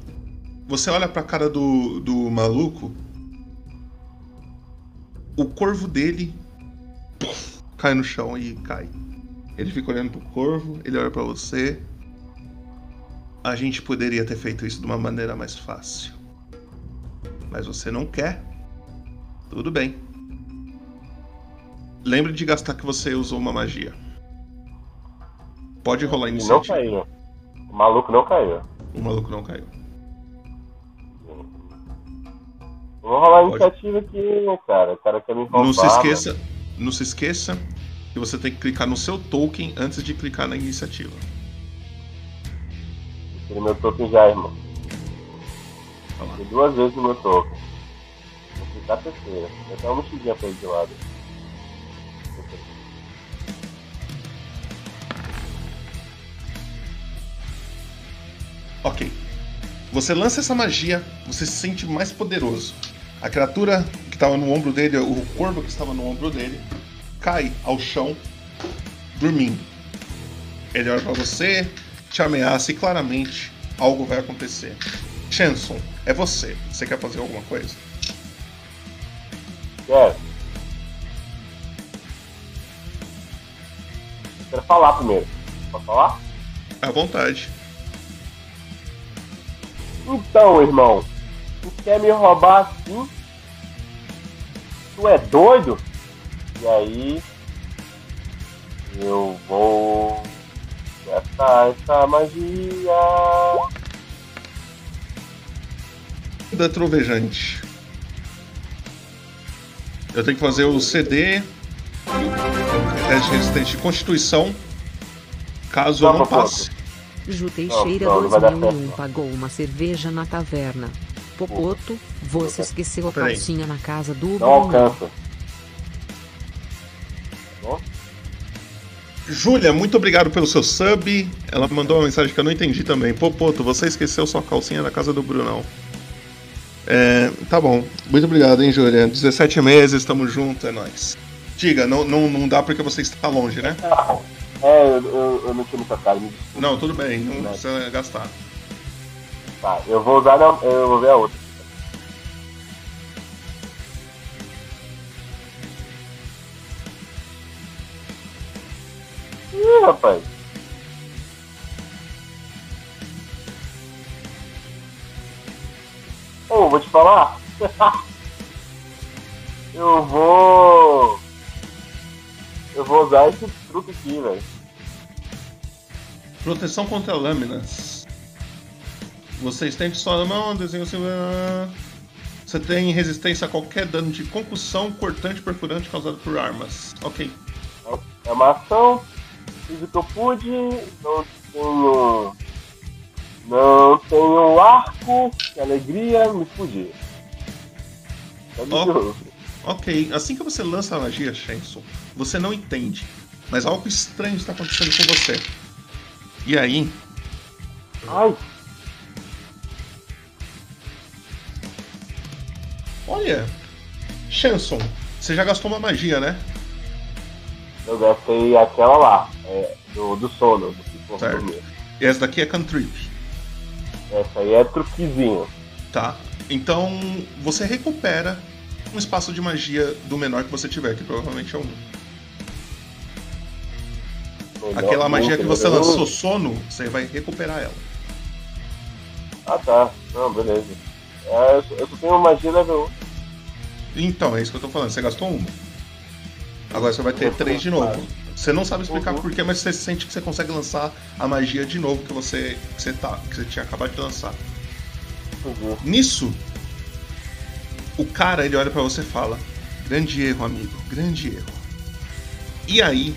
você olha pra cara do, do maluco. O corvo dele puf, cai no chão e cai. Ele fica olhando pro corvo, ele olha pra você. A gente poderia ter feito isso de uma maneira mais fácil. Mas você não quer. Tudo bem. Lembre de gastar que você usou uma magia. Pode rolar E não iniciativa. caiu. O maluco não caiu. O maluco não caiu. Vou rolar Pode. iniciativa aqui, cara? O cara quer me roubar. Não se mano. esqueça, não se esqueça que você tem que clicar no seu token antes de clicar na iniciativa. Tirei meu token já, irmão. Tirei duas vezes o meu token. Vou clicar a terceira. Tem até uma mexidinha pra ele de lado. Ok. Você lança essa magia, você se sente mais poderoso. A criatura que estava no ombro dele, o corvo que estava no ombro dele, cai ao chão, dormindo. Ele olha pra você, te ameaça e claramente algo vai acontecer. Chanson, é você. Você quer fazer alguma coisa? Quero. Quero falar primeiro. Pode falar? À vontade. Então, irmão, tu quer me roubar assim? Tu é doido? E aí, eu vou gastar essa magia. Da trovejante. Eu tenho que fazer o CD. Teste de resistência de constituição. Caso eu não passe. Ju Não, Teixeira não, não vai dar 2001 certo. pagou uma cerveja na taverna. Popoto, você esqueceu a calcinha na casa do Não Bruno. alcança. Júlia, muito obrigado pelo seu sub. Ela mandou uma mensagem que eu não entendi também. Popoto, você esqueceu sua calcinha na casa do Brunão. É, tá bom. Muito obrigado, hein, Júlia. 17 meses, tamo junto, é nóis. Diga, não, não, não dá porque você está longe, né? É, eu, eu, eu não tinha muita cara. Não, tudo bem, não precisa gastar. Tá, eu vou usar, na- eu vou ver a outra. Ih, rapaz. Ô, vou te falar. eu vou. Eu vou usar esse truque aqui, velho. Proteção contra lâminas. Você estende sua mão, desenha o seu. Você tem resistência a qualquer dano de concussão, cortante, perfurante causado por armas. Ok. É uma ação, fiz o que eu pude, não tenho. Não tenho arco, que alegria, me fudi. Tá. Ok, assim que você lança a magia, Shenson, você não entende. Mas algo estranho está acontecendo com você. E aí. Ai! Olha! Shenson, você já gastou uma magia, né? Eu gastei aquela lá, é, do, do sono, do Certo. E essa daqui é cantrip. Essa aí é truquezinho. Tá. Então você recupera um espaço de magia do menor que você tiver, que provavelmente é um. Melhor Aquela magia que você né? lançou sono, você vai recuperar ela. Ah tá, não, beleza. É, eu, só- tenho magia level Então, é isso que eu tô falando. Você gastou uma. Agora você vai ter três de novo. Você não sabe explicar Uhum. porquê, mas você sente que você consegue lançar a magia de novo que você, que você, tá, que você tinha acabado de lançar. Uhum. Nisso, o cara ele olha pra você e fala: Grande erro, amigo, grande erro. E aí,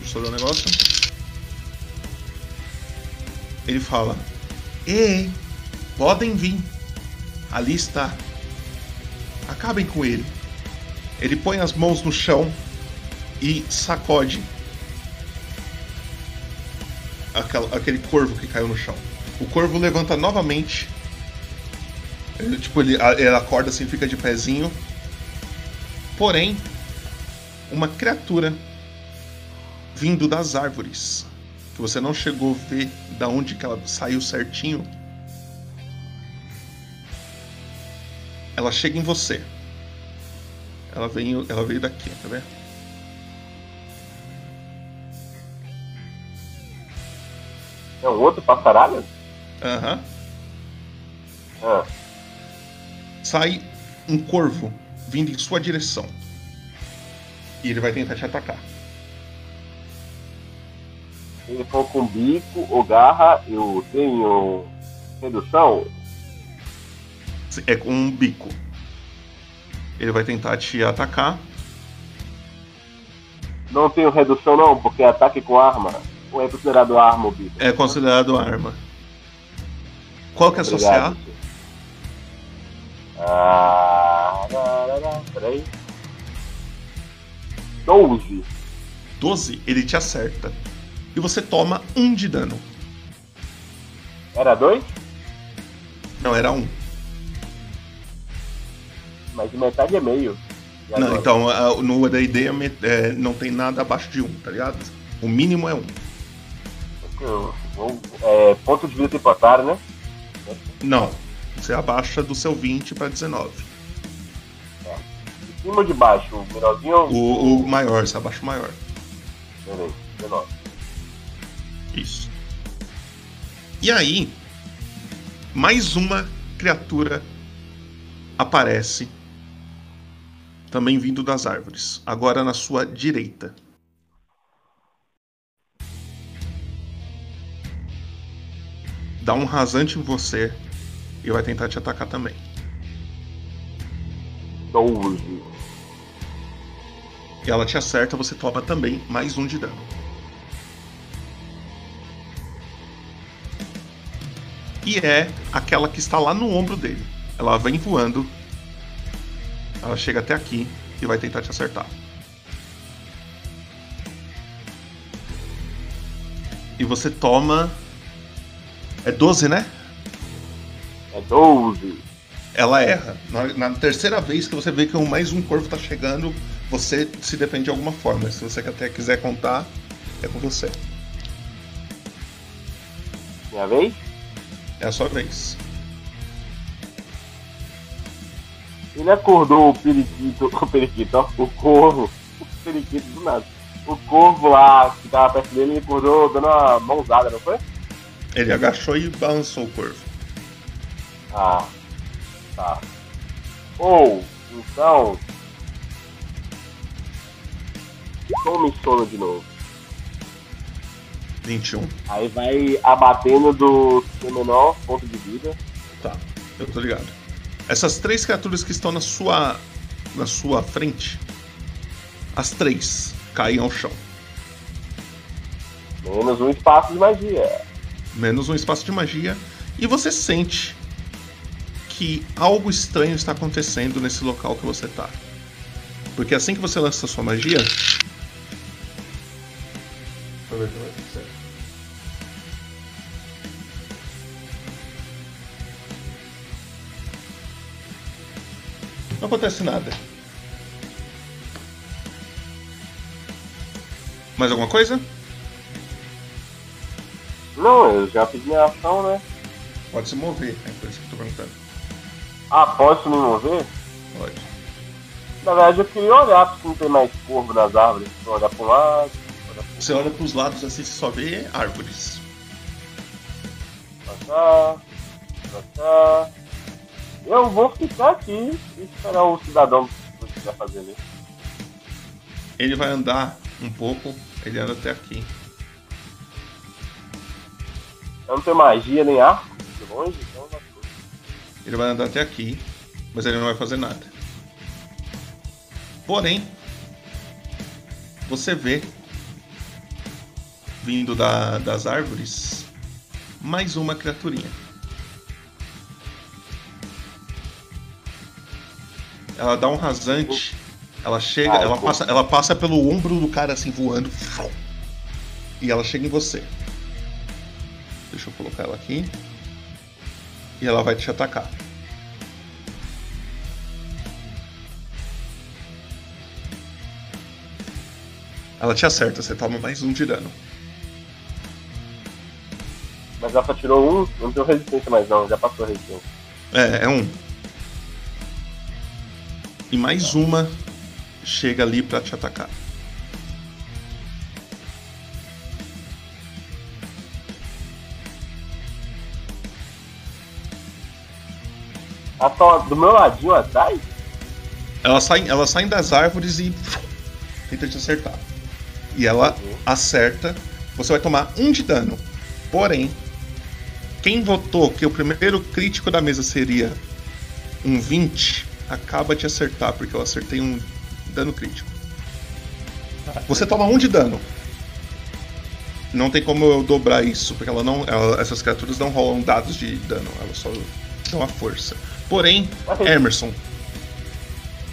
deixa eu um negócio. Ele fala: Ei, podem vir. Ali está. Acabem com ele. Ele põe as mãos no chão e sacode aquela- aquele corvo que caiu no chão. O corvo levanta novamente. Ele, tipo, ele, ele acorda assim, fica de pezinho. Porém, uma criatura vindo das árvores, que você não chegou a ver da onde que ela saiu certinho. Ela chega em você. Ela veio, ela veio daqui, tá vendo? É um outro passaralho? Aham. Ah. Sai um corvo vindo em sua direção. E ele vai tentar te atacar. Se ele for com bico ou garra, eu tenho redução. É com um bico. Ele vai tentar te atacar. Não tenho redução não, porque é ataque com arma. Ou é considerado arma o bico? É considerado arma. Qual que é Obrigado. CA? Ah, larará, peraí. 12. 12, ele te acerta. E você toma um de dano. Era 2? Não, era um. Mas metade é meio. Não, então a- no AD&D é é, não tem nada abaixo de um, tá ligado? O mínimo é um. Eu vou- É, ponto de vida temporário, né? Não. Você abaixa do seu 20 pra 19. De cima ou de baixo? O menorzinho ou O, o maior, você abaixa o maior. Beleza, 19. Isso. E aí, mais uma criatura aparece, também vindo das árvores, agora na sua direita. Dá um rasante em você e vai tentar te atacar também. 12. E ela te acerta, você toma também mais um de dano. E é aquela que está lá no ombro dele. Ela vem voando. Ela chega até aqui e vai tentar te acertar. E você toma. É 12, né? É 12. Ela erra. Na, na terceira vez que você vê que um- mais um corvo tá chegando, você se defende de alguma forma. Se você até quiser contar, é com você. Minha vez? É a sua vez. Ele acordou o periquito, o periquito, ó, o corvo, o periquito do nada. O corvo lá que tava perto dele, ele acordou dando uma mãozada, não foi? Ele agachou e balançou o corvo. Ah, tá. Ou, então. Tome sono de novo. 21. Aí vai abatendo do seu menor ponto de vida. Tá, eu tô ligado. Essas três criaturas que estão na sua na sua frente, as três caem ao chão. Menos um espaço de magia. Menos um espaço de magia. E você sente que algo estranho está acontecendo nesse local que você tá. Porque assim que você lança a sua magia. Deixa eu ver o que vai Não acontece nada. Mais alguma coisa? Não, eu já minha ação, né? Pode se mover, é por isso que eu tô perguntando. Ah, posso me mover? Pode. Na verdade, eu queria olhar se não tem mais corvo nas árvores. Olhar pra um lado, olhar Você olha pros lados assim, você só vê árvores. pra cá, pra cá. Eu vou ficar aqui e esperar o cidadão que quiser fazer ali. Ele vai andar um pouco, ele anda até aqui. Eu não tenho magia nem arco de longe, então vai Ele vai andar até aqui, mas ele não vai fazer nada. Porém, você vê vindo da- das árvores mais uma criaturinha. Ela dá um rasante, ela chega, Ah, ela pô. passa, ela passa pelo ombro do cara assim voando. E ela chega em você. Deixa eu colocar ela aqui. E ela vai te atacar. Ela te acerta, você toma mais um de dano. Mas ela só tirou um, não tenho resistência mais não, já passou a resistência. É, é um. E mais uma chega ali pra te atacar. Ela tá do meu ladinho atrás? Elas saem, elas saem das árvores e tenta te acertar. E ela acerta. Você vai tomar um de dano. Porém, quem votou que o primeiro crítico da mesa seria um 20, acaba de acertar, porque eu acertei um dano crítico. Você toma um de dano. Não tem como eu dobrar isso, porque ela não, ela- essas criaturas não rolam dados de dano, elas só dão a força. Porém, Emerson,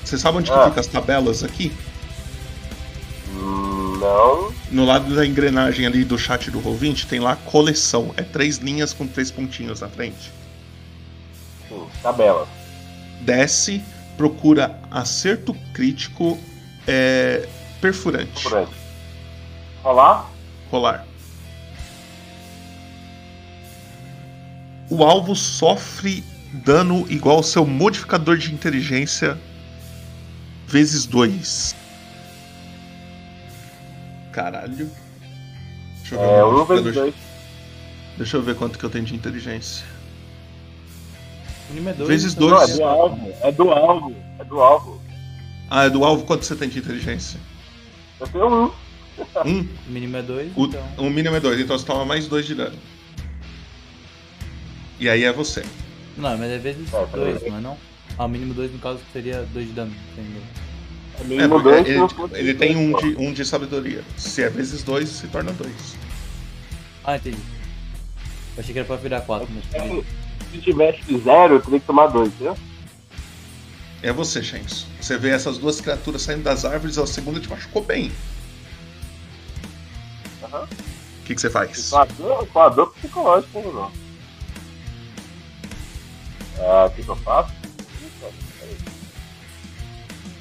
você sabe onde que Ah. ficam as tabelas aqui? Hum, Não. No lado da engrenagem ali do chat do Roll20 tem lá coleção. É três linhas com três pontinhos na frente. Sim, tabela. Desce, procura acerto crítico é, perfurante. Perfurante. Rolar? Rolar. O alvo sofre dano igual ao seu modificador de inteligência vezes 2. Caralho. Deixa eu ver É, o modificador de-. Deixa eu ver quanto que eu tenho de inteligência. O mínimo é dois, Vezes então. dois. É do alvo. É do alvo. É do alvo. Ah, é do alvo. Quanto você tem de inteligência? Eu tenho um. Um? O mínimo é dois, O, então. o mínimo é dois, então você toma mais dois de dano. E aí é você. Não, mas é vezes É, dois, não é não? Ah, o mínimo dois no caso seria dois de dano, entendeu? É É, mínimo porque dois, ele, ele tem um de, um de sabedoria. Se é vezes dois, se torna dois. Ah, entendi. Eu achei que era pra virar quatro, mas beleza. Se tivesse zero, eu teria que tomar dois, entendeu? É você, Shenso. Você vê essas duas criaturas saindo das árvores, a segunda te machucou bem. Aham. O que, que você faz? Com a dor, com a dor psicológica, hein, não. Ah, o que, que eu faço?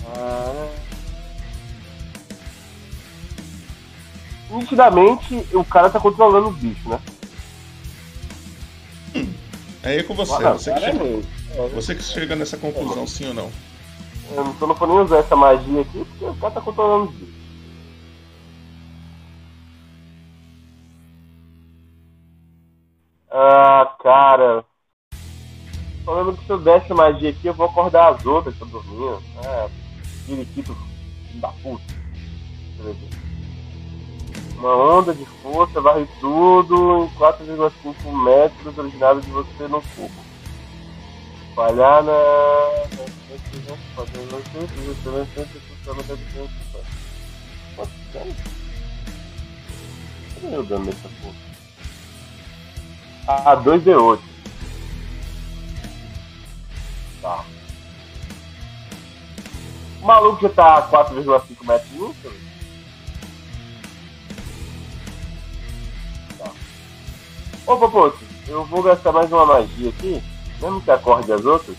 Ah, Nitidamente, o cara tá controlando o bicho, né? Aí é com você. Você, que chega, é você que chega nessa conclusão, sim ou não? Eu não, eu não vou nem usar essa magia aqui, porque o cara tá controlando o bicho. Ah, cara. Falando que se eu desse magia aqui, eu vou acordar as outras que estão dormindo. Ah, periquito filho da puta. Deixa eu ver aqui. Uma onda de força varre tudo em 4,5 metros originado de você no cubo. Falhar na. Quanto dano? Cadê dano dessa porra? Ah, 2D8. Tá. O maluco já tá a 4,5 metros de Ô, Popoto, eu vou gastar mais uma magia aqui, mesmo que acorde as outras,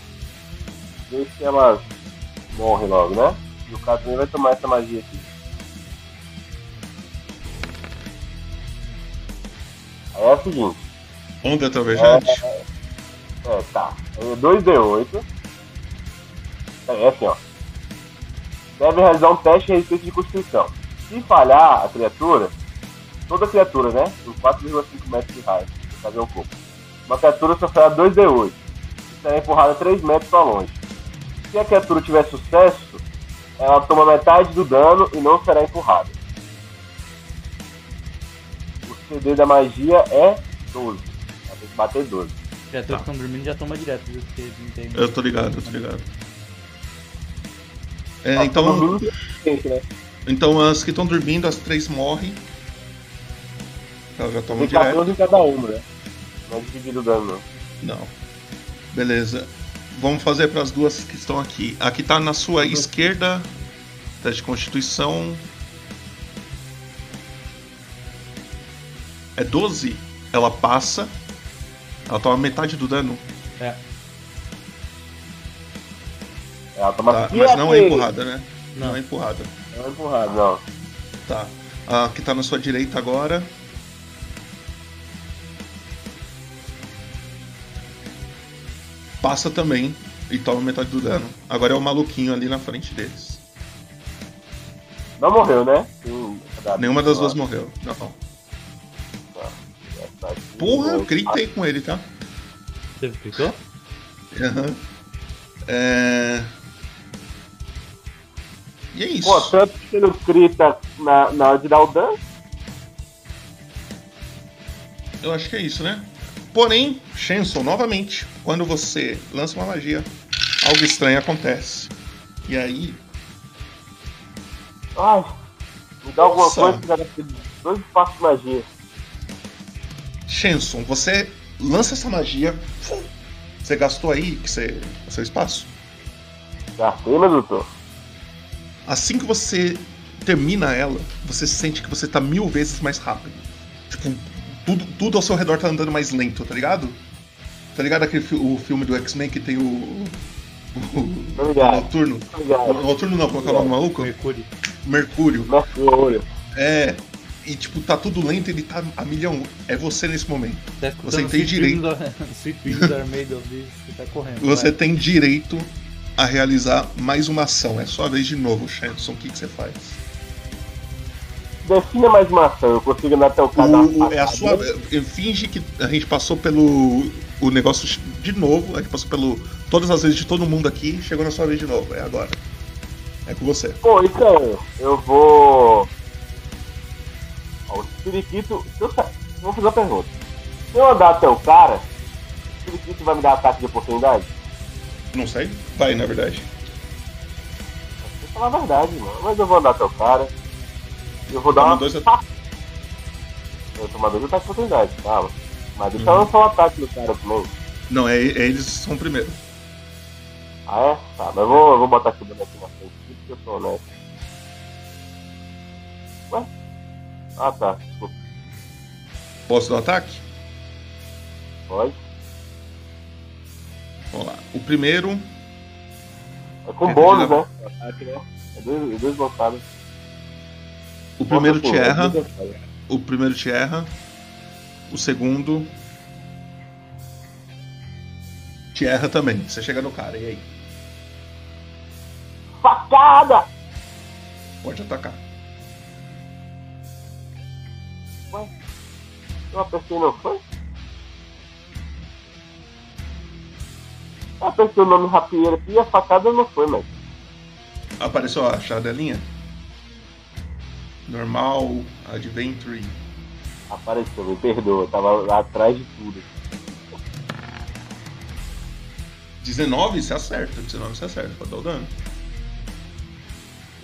ver se elas morrem logo, né? E o cara também vai tomar essa magia aqui. Aí é o seguinte. Onda trovejante? É, é, tá. É 2D8. É assim, ó. Deve realizar um teste de resistência de constituição. Se falhar a criatura, toda criatura, né? Em 4,5 metros de raio, fazer um pouco. Uma criatura sofrerá 2D8. Se será empurrada 3 metros para longe. Se a criatura tiver sucesso, ela toma metade do dano e não será empurrada. O CD da magia é 12. Ela tem que bater 12. As criaturas que estão dormindo já toma direto, viu? Porque não tem. Eu tô ligado, eu tô ligado. É, Ah, então. né? Então as que estão dormindo, as três morrem. Elas já tomam Tem direto. 14 em cada uma, né? Não é dividido o dano, não. Não. Beleza. Vamos fazer para as duas que estão aqui. A que tá na sua esquerda, teste de constituição. É 12. Ela passa. Ela toma metade do dano. É. Ela toma Tá, mas não é empurrada, né? Não, é empurrada. Não é empurrada, não. Tá. A que tá na sua direita agora. Passa também e toma metade do dano. Agora é o maluquinho ali na frente deles. Não morreu, né? Sim. Nenhuma das duas morreu. Não. Tá, tá. Porra, eu gritei com ele, tá? Você gritou? Aham. É... E é isso. Pô, tanto que não grita na, na hora de dar o dano. Eu acho que é isso, né? Porém, Shenson, novamente, quando você lança uma magia, algo estranho acontece. E aí, Ai, me dá alguma Nossa. coisa que dois passos de magia. Shenson, você lança essa magia. Você gastou aí que você, seu espaço? Gastei, meu doutor. Assim que você termina ela, você sente que você tá mil vezes mais rápido. Tipo, tudo, tudo ao seu redor tá andando mais lento, tá ligado? Tá ligado aquele fi- o filme do X-Men que tem o. O, o. Noturno? O Noturno não, qual que é o nome maluco? Mercúrio. Mercúrio. Mercúrio. É. E tipo, tá tudo lento e ele tá a milhão. É você nesse momento. Tá Você tem direito. Dreams of- Sweet Dreams are made of this. Você tá correndo. Você vai. tem direito a realizar mais uma ação. É sua vez de novo, Shenson. O que, que você faz? Defina mais uma ação, eu consigo andar até o cara. O- dar o- é a sua. Finge que a gente passou pelo. O negócio de novo. A gente passou pelo. Todas as vezes de todo mundo aqui. Chegou na sua vez de novo. É agora. É com você. Pô, então, eu vou. Ó, o Spiriquito. se eu Vou fazer uma pergunta. Se eu andar até o cara, o Spiriquito vai me dar ataque de oportunidade? Não sei. Vai, na verdade. Vou falar a verdade, mano. Mas eu vou andar até o cara. Eu vou dar Toma uma. dois Eu vou tomar dois ataques de oportunidade, calma. Mas deixa eu Uhum. lançar um ataque no cara também. Não, é, é eles são primeiro. Ah, é? Tá, mas eu vou, eu vou botar aqui o boneco na frente, porque eu sou honesto. Ué? Ah, tá. Desculpa. Posso dar o ataque? Pode. Vamos lá. O primeiro. É com É, bônus, né? O ataque, né? É dois, é dois lançados. O primeiro te erra. é. O primeiro te erra. O segundo. Te erra também. Você chega no cara, e aí? Facada! Pode atacar. Ué? Eu apertei não foi? Eu apertei o nome rapieiro aqui e a facada não foi, mas. Apareceu a chadelinha? Normal, Adventure. Apareceu, me perdoa, eu tava lá atrás de tudo. 19 você acerta. 19 você acerta, pode dar o dano.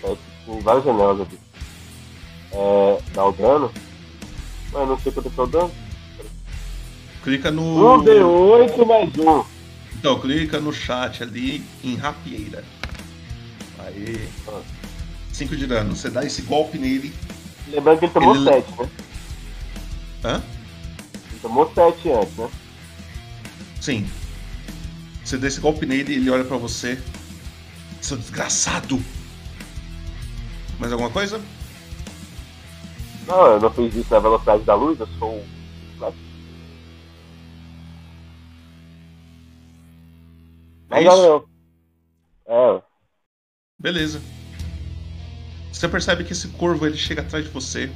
É, tem várias janelas aqui. É. Dá o dano? Mas não sei quanto é é o dano. Clica no. Um D8 mais um. Então, clica no chat ali em rapieira. Aí. 5 de dano. Você dá esse golpe nele. Lembrando que ele tomou Ele- 7, né? Hã? Tomou 7 antes, né? Sim. Você dá esse golpe nele ele olha pra você. Seu desgraçado! Mais alguma coisa? Não, eu não fiz isso na velocidade da luz, eu sou. um- Mas É não, não. É, Beleza. Você percebe que esse corvo ele chega atrás de você.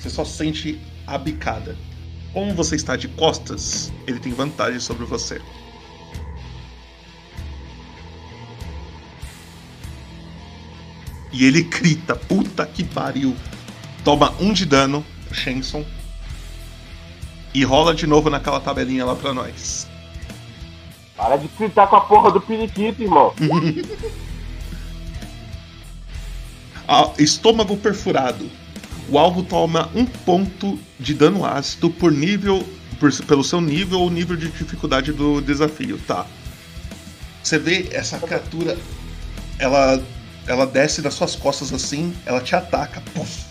Você só sente a bicada. Como você está de costas, ele tem vantagem sobre você. E ele grita, puta que pariu. Toma um de dano, Shenson. E rola de novo naquela tabelinha lá pra nós. Para de gritar com a porra do periquito, irmão. ah, estômago perfurado. O alvo toma um ponto de dano ácido por nível. por- pelo seu nível ou nível de dificuldade do desafio, tá? Você vê essa criatura. Ela. Ela desce das suas costas assim, ela te ataca. puf,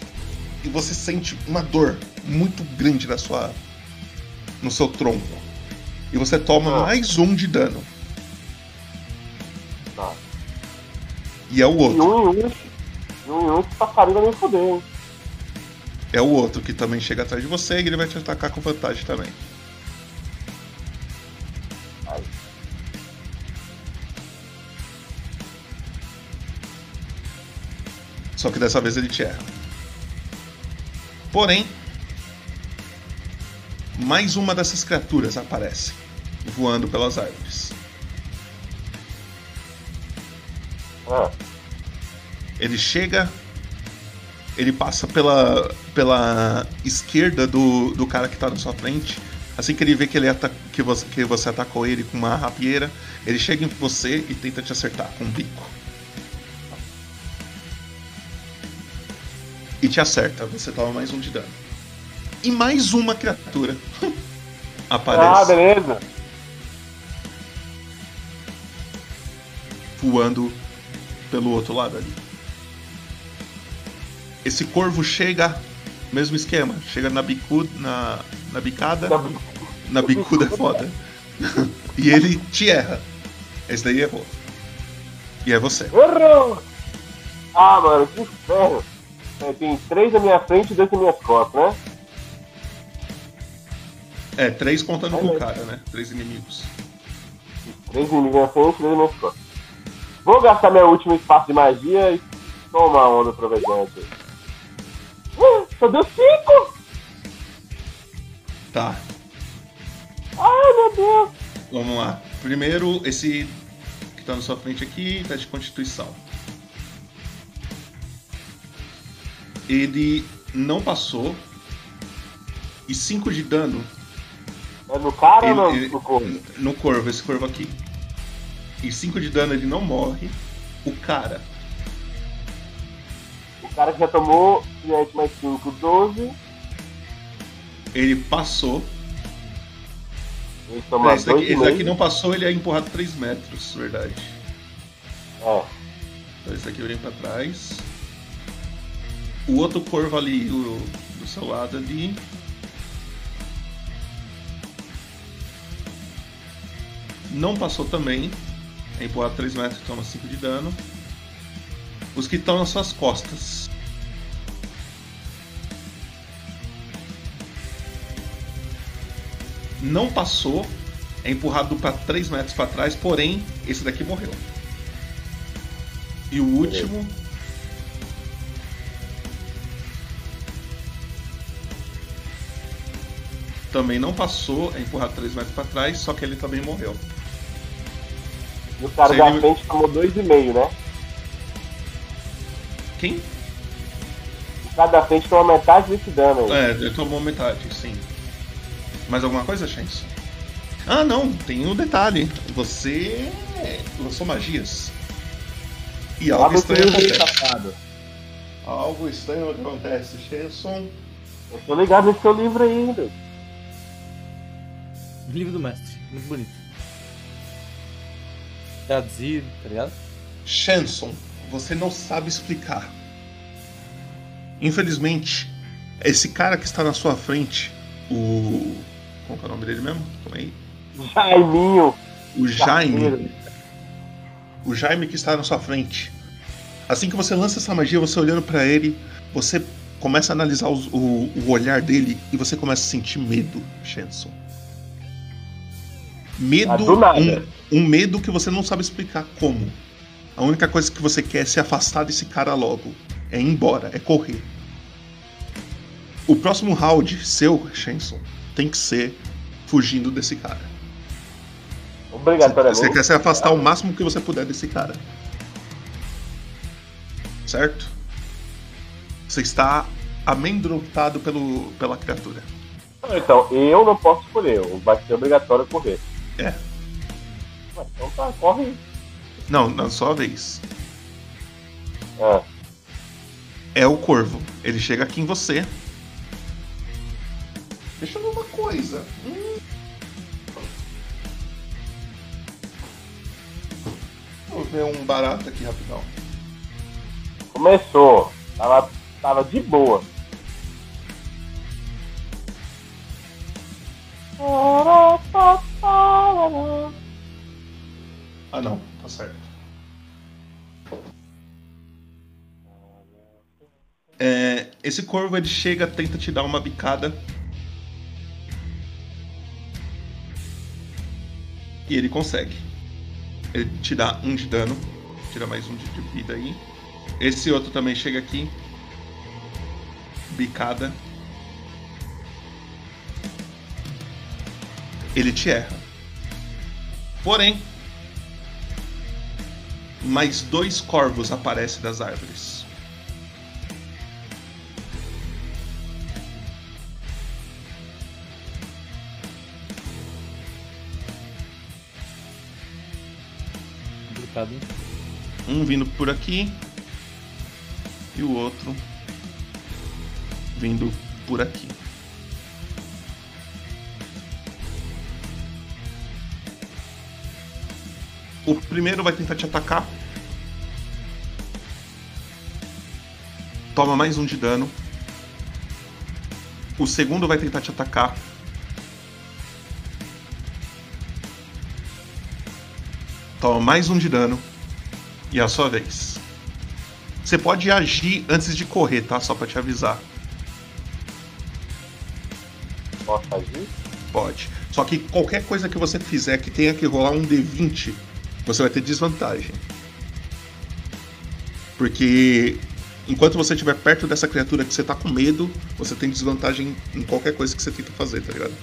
e você sente uma dor muito grande na sua. no seu tronco. E você toma mais um de dano. Tá. E é o E outro. um em um. E um um, passarinho hein? É o outro que também chega atrás de você e ele vai te atacar com vantagem também. Só que dessa vez ele te erra. Porém, mais uma dessas criaturas aparece, voando pelas árvores. Ah, Ele chega, ele passa pela, pela esquerda do, do cara que tá na sua frente. Assim que ele vê que, ele que, você, que você atacou ele com uma rapieira, ele chega em você e tenta te acertar com um bico. E te acerta, você toma mais um de dano. E mais uma criatura ah, aparece beleza. voando pelo outro lado ali. Esse corvo chega, mesmo esquema, chega na bicuda, na, na bicada, na bicuda é foda. e ele te erra. Esse daí errou. E é você. Errou! Ah, mano, que inferno. É, tem três na minha frente e dois nas minhas costas, né? É, três contando com o cara, né? Três inimigos. Três inimigos na frente e três nas minhas costas. Vou gastar meu último espaço de magia e tomar onda provejante. Uh, só deu cinco! Tá, Ai, meu Deus! vamos lá. Primeiro, esse que tá na sua frente aqui, teste de constituição. Ele não passou. E 5 de dano É no cara ou no, Ele- no corpo? no corvo, esse corvo aqui. E 5 de dano ele não morre. O cara, cara que já tomou 7 mais 5, 12. ele passou. Ele toma É, esse, daqui, esse daqui não passou, ele é empurrado 3 metros, verdade. É. Então esse daqui vem pra trás. O outro corvo ali, o, do seu lado ali. Não passou também. É empurrado 3 metros, toma 5 de dano. Os que estão nas suas costas. Não passou. É empurrado para 3 metros para trás, porém, esse daqui morreu. E o último. Também não passou, é empurrado 3 metros para trás, só que ele também morreu. E o cara Se da frente tomou 2,5, né? Quem? O cara da frente tomou metade desse dano aí. É, ele tomou metade, sim. Mais alguma coisa, Chance? Ah, não, tem um detalhe. Você lançou magias. E algo estranho acontece. safado. Algo estranho acontece, Shenson. Eu tô ligado nesse seu livro aí ainda. Livro do mestre. Muito bonito. Traduzido, tá ligado? Shenson, você não sabe explicar. Infelizmente, esse cara que está na sua frente, o. Qual que é o nome dele mesmo? Calma aí. Jaiminho. O Jaime. O Jaime que está na sua frente. Assim que você lança essa magia, você olhando pra ele, você começa a analisar os- o, o olhar dele e você começa a sentir medo, Shenson. Medo, Ah, um, um medo que você não sabe explicar como. A única coisa que você quer é se afastar desse cara logo. É ir embora, é correr. O próximo round seu, Shenson, tem que ser fugindo desse cara. Obrigatoriamente. Você quer se afastar o máximo que você puder desse cara. certo? Você está amedrontado pelo, pela criatura. Então, eu não posso escolher, vai ser obrigatório correr. É. Então tá, corre aí. Não, na sua vez. Ah, É o corvo. Ele chega aqui em você. Deixa eu ver uma coisa. Hum. Vou ver um barato aqui rapidão. começou. Tava, tava de boa. Ah não, tá certo. É, esse corvo ele chega, tenta te dar uma bicada. E ele consegue. Ele te dá um de dano. Tira mais um de vida aí. Esse outro também chega aqui. Bicada. Ele te erra. Porém, mais dois corvos aparecem das árvores. Hein? Um vindo por aqui e o outro vindo por aqui. O primeiro vai tentar te atacar. Toma mais um de dano. O segundo vai tentar te atacar. Toma mais um de dano. E é a sua vez. Você pode agir antes de correr, tá? Só pra te avisar. Posso agir? Pode. Só que qualquer coisa que você fizer que tenha que rolar um D20, você vai ter desvantagem. Porque enquanto você estiver perto dessa criatura que você tá com medo, você tem desvantagem em qualquer coisa que você tenta fazer, tá ligado?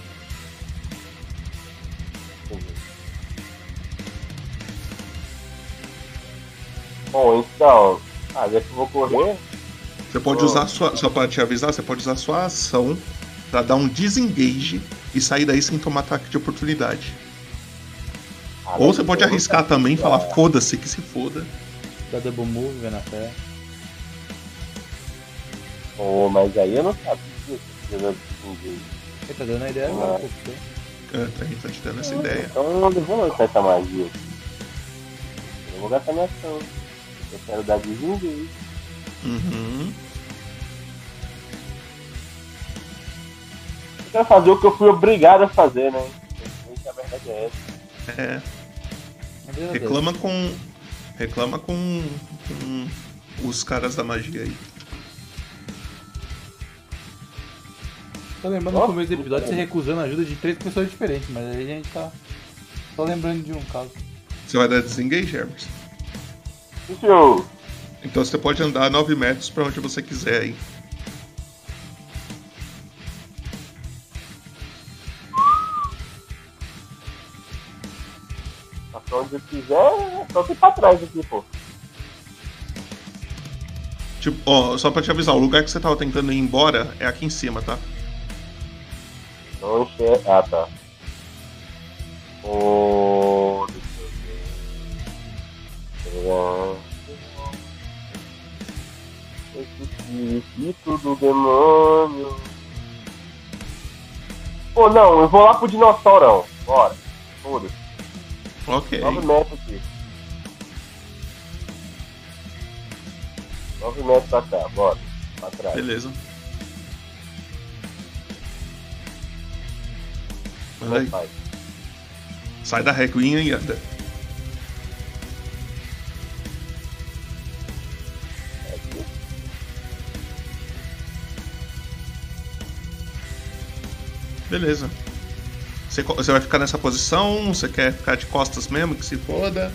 Bom, então. Ah, já que eu vou correr. Você pode Oh. usar sua. Só pra te avisar, você pode usar sua ação pra dar um disengage e sair daí sem tomar ataque de oportunidade. Ah, Ou você pode vou arriscar também e falar foda-se que se foda. Dá double move, vai na fé. Pô, mas aí eu não sabia que precisava de ninguém. Ele tá dando a ideia agora, pô. porque- É, a gente tá te dando essa ideia. Então eu não vou gastar essa magia. Eu vou gastar minha ação. Eu quero dar desengage. Uhum. Eu quero fazer o que eu fui obrigado a fazer, né? Infelizmente, A verdade é essa. É. Reclama com. Reclama com, com os caras da magia aí. Tô lembrando no começo do episódio você recusando a ajuda de três pessoas diferentes, mas aí a gente tá só lembrando de um caso. Você vai dar desengage, Hermes? Então você pode andar 9 metros pra onde você quiser aí. Tá pra onde eu quiser, é só ir pra trás aqui, pô. Tipo, ó, só pra te avisar, o lugar que você tava tentando ir embora é aqui em cima, tá? Não enxerga. Ah, tá. O... Espírito do demônio. Pô, não, eu vou lá pro dinossaurão. Bora. Foda-se. Ok. 9 metros aqui. 9 metros pra cá, bora. Pra trás. Beleza. Vai. Sai da reguinha e anda. Beleza. Você, você vai ficar nessa posição? Você quer ficar de costas mesmo? Que se foda?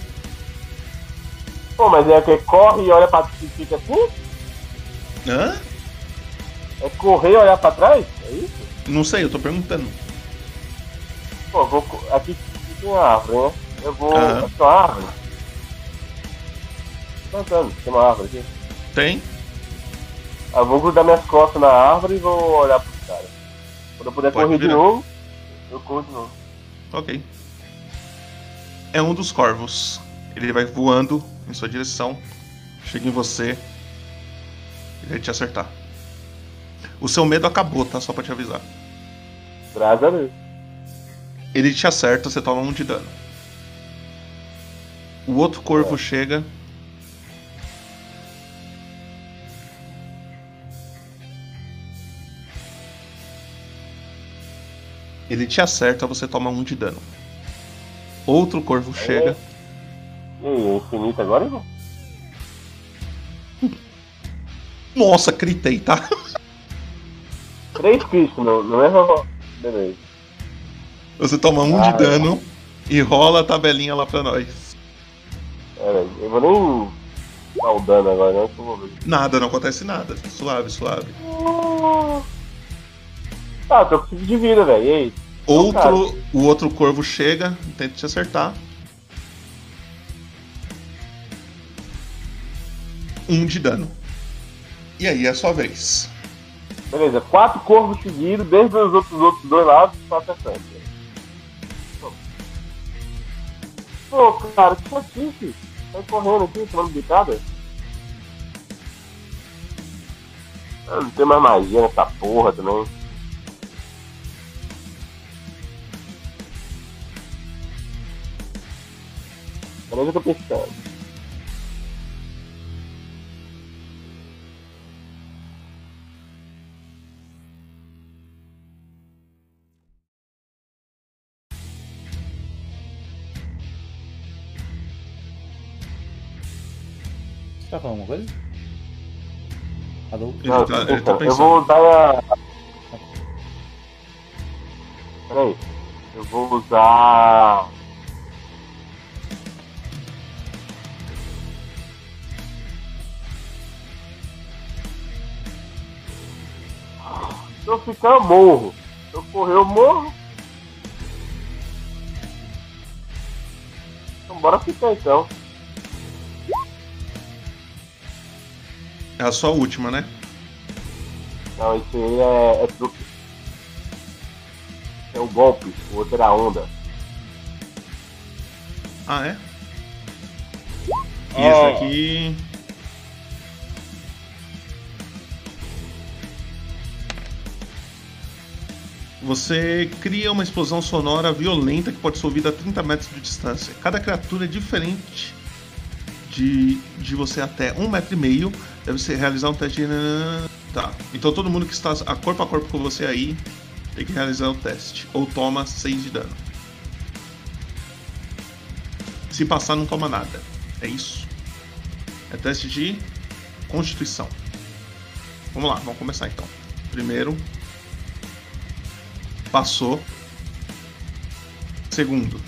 Pô, mas é que corre e olha pra e fica assim? Hã? É correr e olhar pra trás? É isso? Não sei, eu tô perguntando. Pô, vou. Aqui, tem uma árvore, né? Eu vou. Aham. Aqui tem uma árvore. Tô andando, tem uma árvore aqui. Tem. Eu vou grudar minhas costas na árvore e vou olhar pros caras. Quando eu puder Pode correr de virar. novo, eu corro de novo. Ok. É um dos corvos. Ele vai voando em sua direção. Chega em você. Ele vai te acertar. O seu medo acabou, tá? Só pra te avisar. Graças a Deus. Ele te acerta, você toma um de dano. O outro corvo chega. Ele te acerta, você toma um de dano. Outro corvo chega. E aí, é infinito agora, irmão? Nossa, critei, tá? Três críticos, não, não é? Beleza. Você toma um Ah, de dano e rola a tabelinha lá pra nós. Pera eu vou nem dar o dano agora, não, que eu vou ver. Nada, não acontece nada. Suave, suave. Tá, tô com 5 de vida, velho. E aí? Outro, o outro corvo chega, tenta te acertar. Um de dano. E aí é a sua vez. Beleza, quatro corvos seguidos, desde os outros, outros dois lados, só acertando. Pô, cara, que chatice. Sai correndo aqui, tomando bicada. Eu não tem mais magia nessa porra também. Peraí que eu tô pensando. Você tá falando alguma coisa? Alô? Ele Não, tá- ele tá pensando. Eu vou usar a. Peraí. Eu vou usar. Eu ficar, eu morro. Se eu correr, eu morro. Então bora ficar então. É a sua última, né? Não, isso aí é, é truque. É o golpe, o outro era a onda. Ah, é? E É. esse aqui. Você cria uma explosão sonora violenta que pode ser ouvida a 30 metros de distância. Cada criatura é diferente de, de você até um metro e meio. Deve ser realizar um teste de. Tá. Então todo mundo que está a corpo a corpo com você aí tem que realizar o teste. Ou toma 6 de dano. Se passar, não toma nada. É isso. É teste de Constituição. Vamos lá, vamos começar então. Primeiro. Passou. Segundo.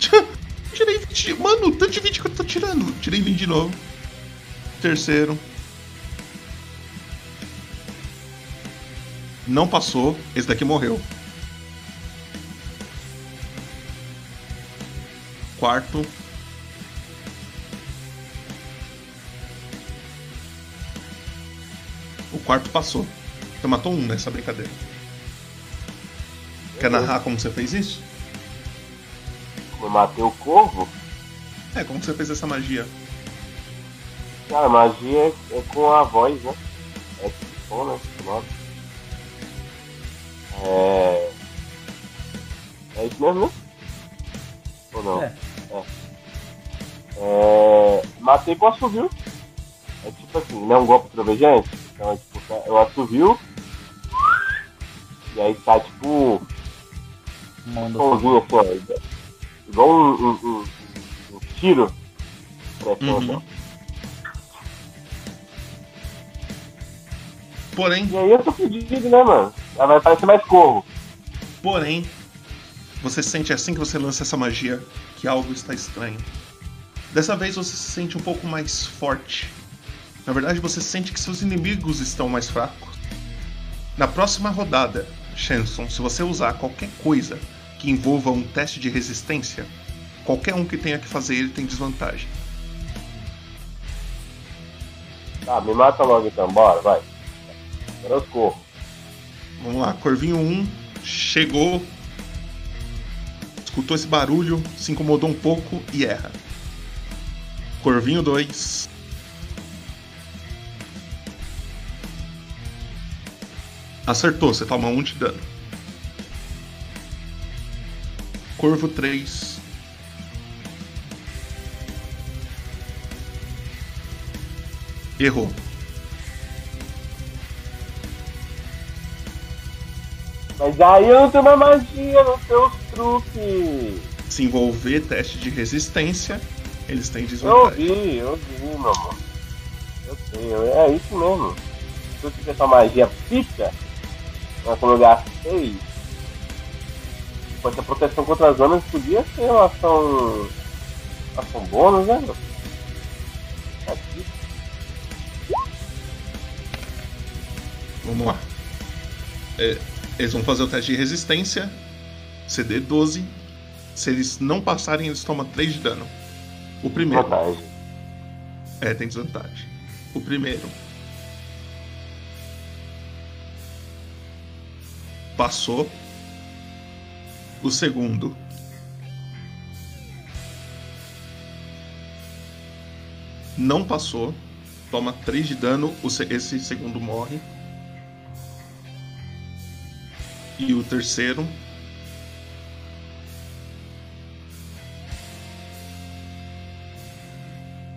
Tirei 20. Mano, tanto de 20 que eu tô tirando. Tirei 20 de novo. Terceiro. Não passou. Esse daqui morreu. Quarto. Quarto passou. Você matou um nessa brincadeira. Quer narrar como você fez isso? Eu matei o corvo? É, como que você fez essa magia? Cara, magia é, é com a voz, né? É tipo som, né? É. É isso mesmo, né? Ou não? É. É. É, Matei com assovio. É tipo assim, não é um golpe trovejante? Então é tipo, eu assovio. E aí tá tipo. Somzinho assim, ó. Igual um, um, um, um tiro. Uhum. Porém. E aí eu tô fudido, né, mano? Ela vai parecer mais corvo. Porém, você sente assim que você lança essa magia que algo está estranho. Dessa vez você se sente um pouco mais forte. Na verdade, você sente que seus inimigos estão mais fracos. Na próxima rodada, Shenson, se você usar qualquer coisa que envolva um teste de resistência, Qualquer um que tenha que fazer ele tem desvantagem. Tá, me mata logo então, bora, vai. Eu corro. Vamos lá, Corvinho 1 chegou, escutou esse barulho, se incomodou um pouco e erra. Corvinho 2. Acertou, você toma 1 um de dano. Corvo 3. Errou. Mas aí eu não tenho uma magia, não tenho os truques. Se envolver teste de resistência, eles têm Eu desvantagem. vi, eu vi, meu amor. Eu sei, eu- é isso mesmo. Se eu tiver essa magia pica, né, como eu gastei, pode ter proteção contra as zonas, podia ser uma ação. ação bônus, né? meu? Aqui. Vamos lá. É, eles vão fazer o teste de resistência. CD 12. Se eles não passarem, eles tomam 3 de dano. O primeiro. Desvantagem. É, tem desvantagem. O primeiro. Passou. O segundo. Não passou. Toma 3 de dano. Esse segundo morre. E o terceiro.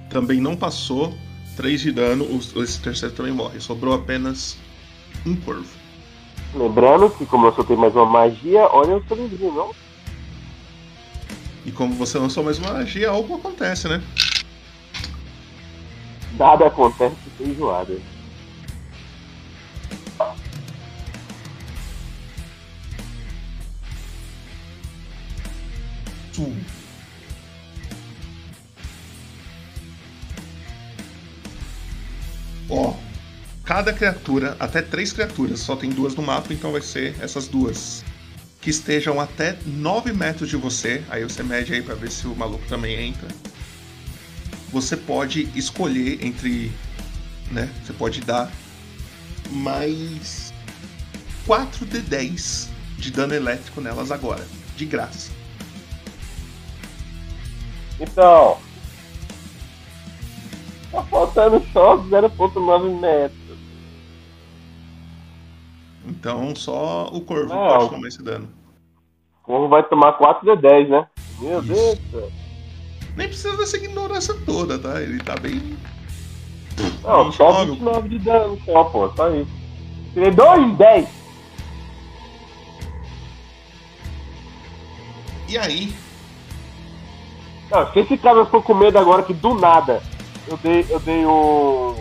Também não passou. 3 de dano. Esse terceiro também morre. Sobrou apenas um corvo. Lembrando que, como eu soltei mais uma magia, olha o seu livrinho, não? E como você lançou mais uma magia, algo acontece, né? Nada acontece sem enjoada. Cada criatura, até três criaturas, só tem duas no mapa, então vai ser essas duas. Que estejam até 9 metros de você, aí você mede aí pra ver se o maluco também entra. Você pode escolher entre. né? Você pode dar mais 4 de 10 de dano elétrico nelas agora, de graça. Então. Tá faltando só 0.9 metros. Então só o corvo Não. pode tomar esse dano. O corvo vai tomar 4 de 10, né? Meu Isso. Deus do céu. Nem precisa dessa ignorância toda, tá? Ele tá bem. Não, só jovem. 29 de dano só, pô, só isso. Tirei 2 de 10. E aí? Não, se esse cara for com medo agora que do nada eu dei, eu dei o.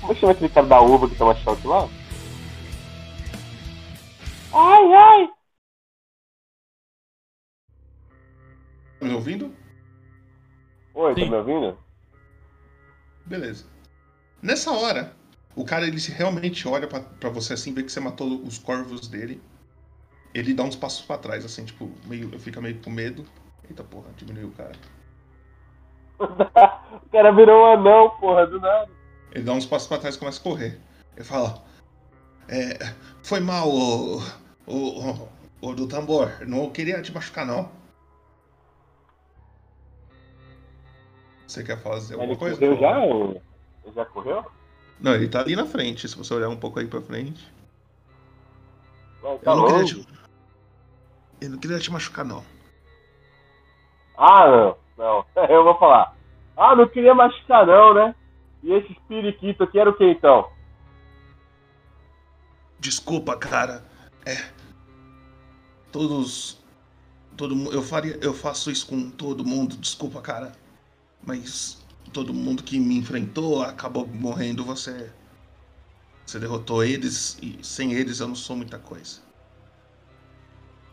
Como é que chama aquele cara da uva que toma choque lá? Ai, ai! Tá me ouvindo? Oi, Sim. tá me ouvindo? Beleza. Nessa hora, o cara ele se realmente olha pra, pra você assim, vê que você matou os corvos dele. Ele dá uns passos pra trás, assim, tipo, meio, fica meio com medo. Eita porra, diminuiu o cara. o cara virou um anão, porra, do nada. Ele dá uns passos pra trás e começa a correr. Ele fala: é, Foi mal, o, o, o, do tambor. Não queria te machucar, não. Você quer fazer alguma Ele coisa? correu já? Ele já correu? Não, ele tá ali na frente. Se você olhar um pouco aí pra frente. Não, tá Eu não, queria te... eu não queria te machucar, não. Ah, não, não. Eu vou falar. Ah, não queria machucar não, né? E esse periquito aqui era o que então? Desculpa, cara. É. Todos. Todo mundo. Eu faria. Eu faço isso com todo mundo. Desculpa, cara. Mas todo mundo que me enfrentou acabou morrendo. Você. Você derrotou eles e sem eles eu não sou muita coisa.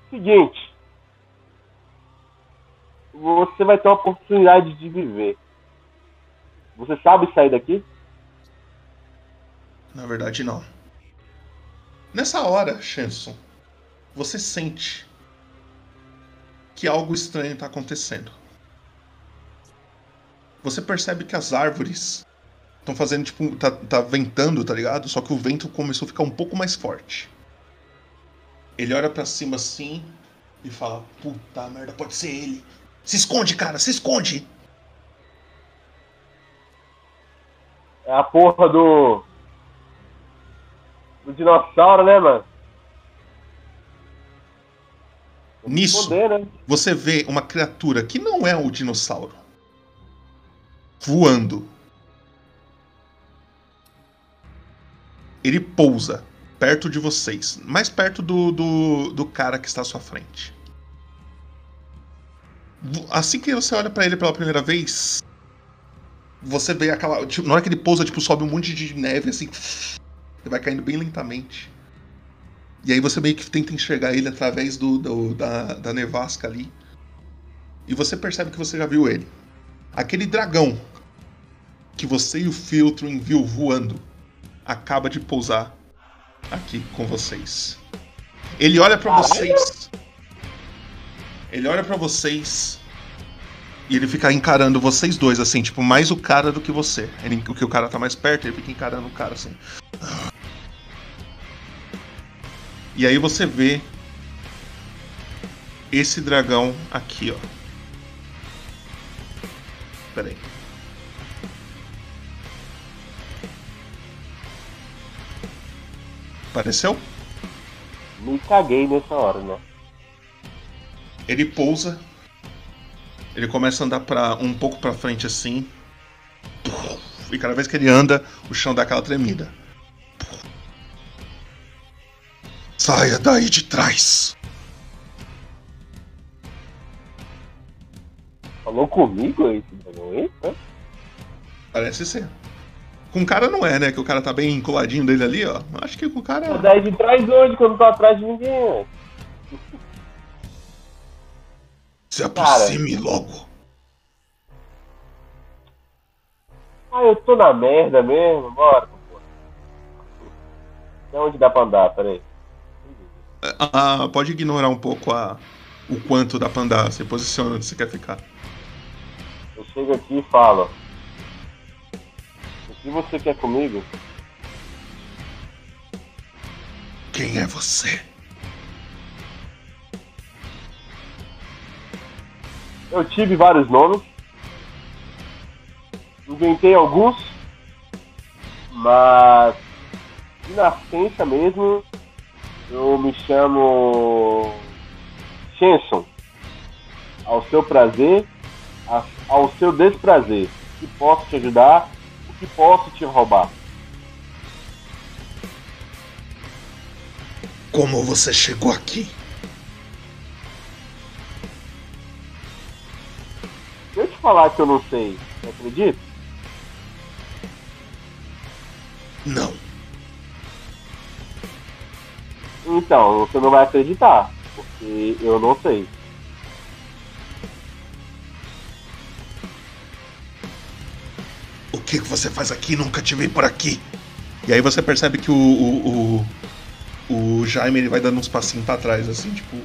Seguinte. Você vai ter uma oportunidade de viver. Você sabe sair daqui? Na verdade, não. Nessa hora, Shenson, você sente que algo estranho está acontecendo. Você percebe que as árvores estão fazendo tipo. Tá, tá ventando, tá ligado? Só que o vento começou a ficar um pouco mais forte. Ele olha pra cima assim e fala: Puta merda, pode ser ele. Se esconde, cara, se esconde! É a porra do. Do dinossauro, né, mano? Nisso, esconder, né? você vê uma criatura que não é o dinossauro voando. Ele pousa perto de vocês, mais perto do, do, do cara que está à sua frente. Assim que você olha pra ele pela primeira vez, você vê aquela. tipo, na hora que ele pousa, tipo, sobe um monte de neve assim. Ele vai caindo bem lentamente. E aí você meio que tenta enxergar ele através do, do- da, da nevasca ali. E você percebe que você já viu ele. Aquele dragão que você e o Filtro viu voando acaba de pousar aqui com vocês. Ele olha pra vocês. Ele olha pra vocês e ele fica encarando vocês dois assim, tipo, mais o cara do que você. Ele, o que o cara tá mais perto, ele fica encarando o cara assim. E aí você vê esse dragão aqui, ó. Pera aí. Apareceu? Me caguei nessa hora, né? Ele pousa. Ele começa a andar para um pouco pra frente assim. E cada vez que ele anda, o chão dá aquela tremida. Saia daí de trás. Falou comigo esse dragão aí? Hã? Parece ser. Com o cara não é, né? Que o cara tá bem coladinho dele ali, ó. Acho que com o cara. Mas daí de trás onde? Quando tô atrás de ninguém, ué. Se aproxime logo. Ah, eu tô na merda mesmo, bora, pô. Até onde dá pra andar, peraí. Ah, pode ignorar um pouco a, o quanto dá pra andar. Você posiciona onde você quer ficar. Eu chego aqui e falo. O que você quer comigo? Quem é você? Eu tive vários nomes. Inventei alguns. Mas de nascença mesmo, eu me chamo Shenson. Ao seu prazer, ao seu desprazer. O que posso te ajudar, o que posso te roubar. Como você chegou aqui? Se eu te falar que eu não sei, você acredita? Não. Então, você não vai acreditar, porque eu não sei. O que que você faz aqui? Nunca te vi por aqui. E aí você percebe que o, o, o, o Jaime ele vai dando uns passinhos pra trás, assim, tipo,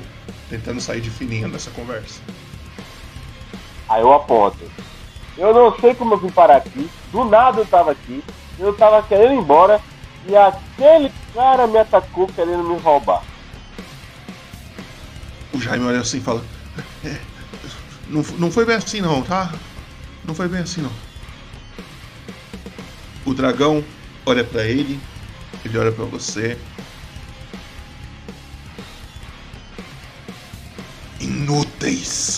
tentando sair de fininho nessa conversa. Aí eu aponto. Eu não sei como eu vim parar aqui. Do nada eu tava aqui. Eu tava querendo ir embora. E aquele cara me atacou querendo me roubar. O Jaime olha assim e fala: "É, não, não foi bem assim, não, tá? Não foi bem assim, não. O dragão olha pra ele, ele olha pra você. Inúteis.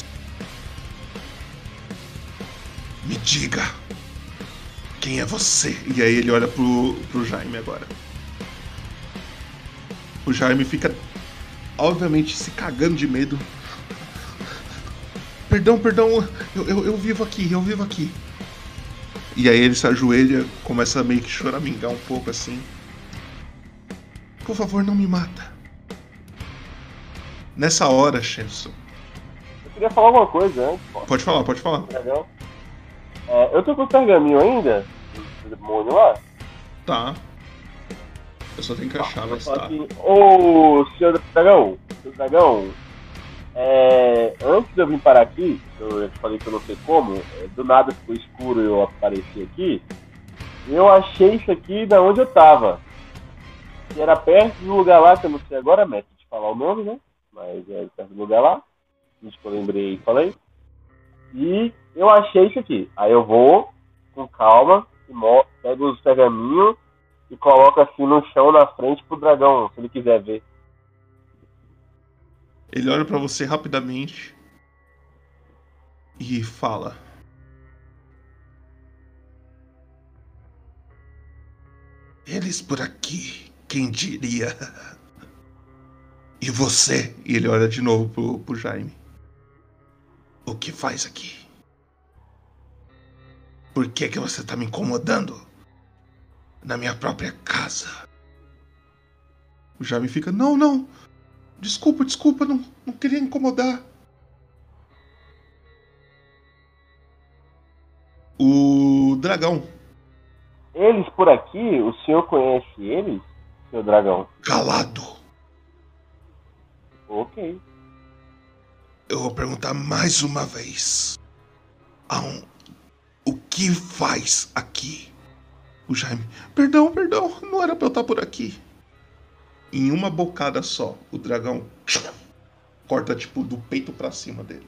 Quem é você? E aí ele olha pro, pro Jaime agora. O Jaime fica, obviamente, se cagando de medo. Perdão, perdão, eu, eu, eu vivo aqui, eu vivo aqui. E aí ele se ajoelha, começa a meio que choramingar um pouco assim. Por favor, não me mata. Nessa hora, Shenson. Eu queria falar alguma coisa antes. Pode falar, pode falar. É, eu tô com o pergaminho ainda? Do demônio lá? Tá. Eu só tenho que achar, Só tá. que, ô, senhor dragão, senhor dragão, É, antes de eu vir parar aqui, eu te falei que eu não sei como, é, do nada ficou escuro e eu apareci aqui. Eu achei isso aqui da onde eu tava. Que era perto do lugar lá, que eu não sei agora, mestre, te falar o nome, né? Mas é perto do lugar lá. Isso que eu lembrei e falei. E eu achei isso aqui. Aí eu vou com calma, pego os pergaminhos e coloco assim no chão na frente pro dragão, se ele quiser ver. Ele olha pra você rapidamente e fala: Eles por aqui, quem diria? E você? E ele olha de novo pro, pro Jaime. O que faz aqui? Por que, que você tá me incomodando? Na minha própria casa. O Jaime fica: Não, não. Desculpa, desculpa, não, não queria incomodar. O dragão. Eles por aqui, o senhor conhece eles, seu dragão? Calado. Ok. Eu vou perguntar mais uma vez. Aon- O que faz aqui? O Jaime. Perdão, perdão, não era pra eu estar por aqui. Em uma bocada só, o dragão corta tipo do peito pra cima dele.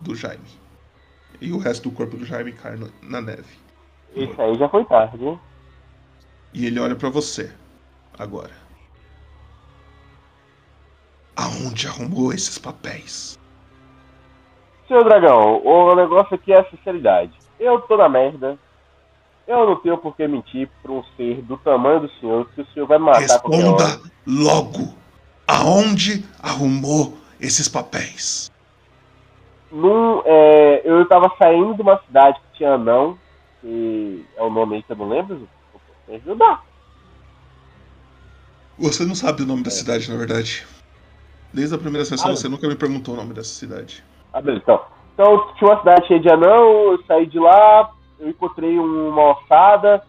Do Jaime. E o resto do corpo do Jaime cai no- na neve. Isso aí já foi tarde, hein? E ele olha pra você. Agora. Aonde arrumou esses papéis? Seu dragão, o negócio aqui é a sinceridade. Eu tô na merda. Eu não tenho por que mentir pra um ser do tamanho do senhor, que o senhor vai matar. Responda logo. Aonde arrumou esses papéis? Num, é, eu tava saindo de uma cidade que tinha anão, que é o nome aí que eu não lembro, te ajudar. Você não sabe o nome da cidade, na verdade. Desde a primeira sessão Ah. você nunca me perguntou o nome dessa cidade. Ah, beleza, então. Então tinha uma cidade cheia de anão, eu saí de lá, eu encontrei uma ossada,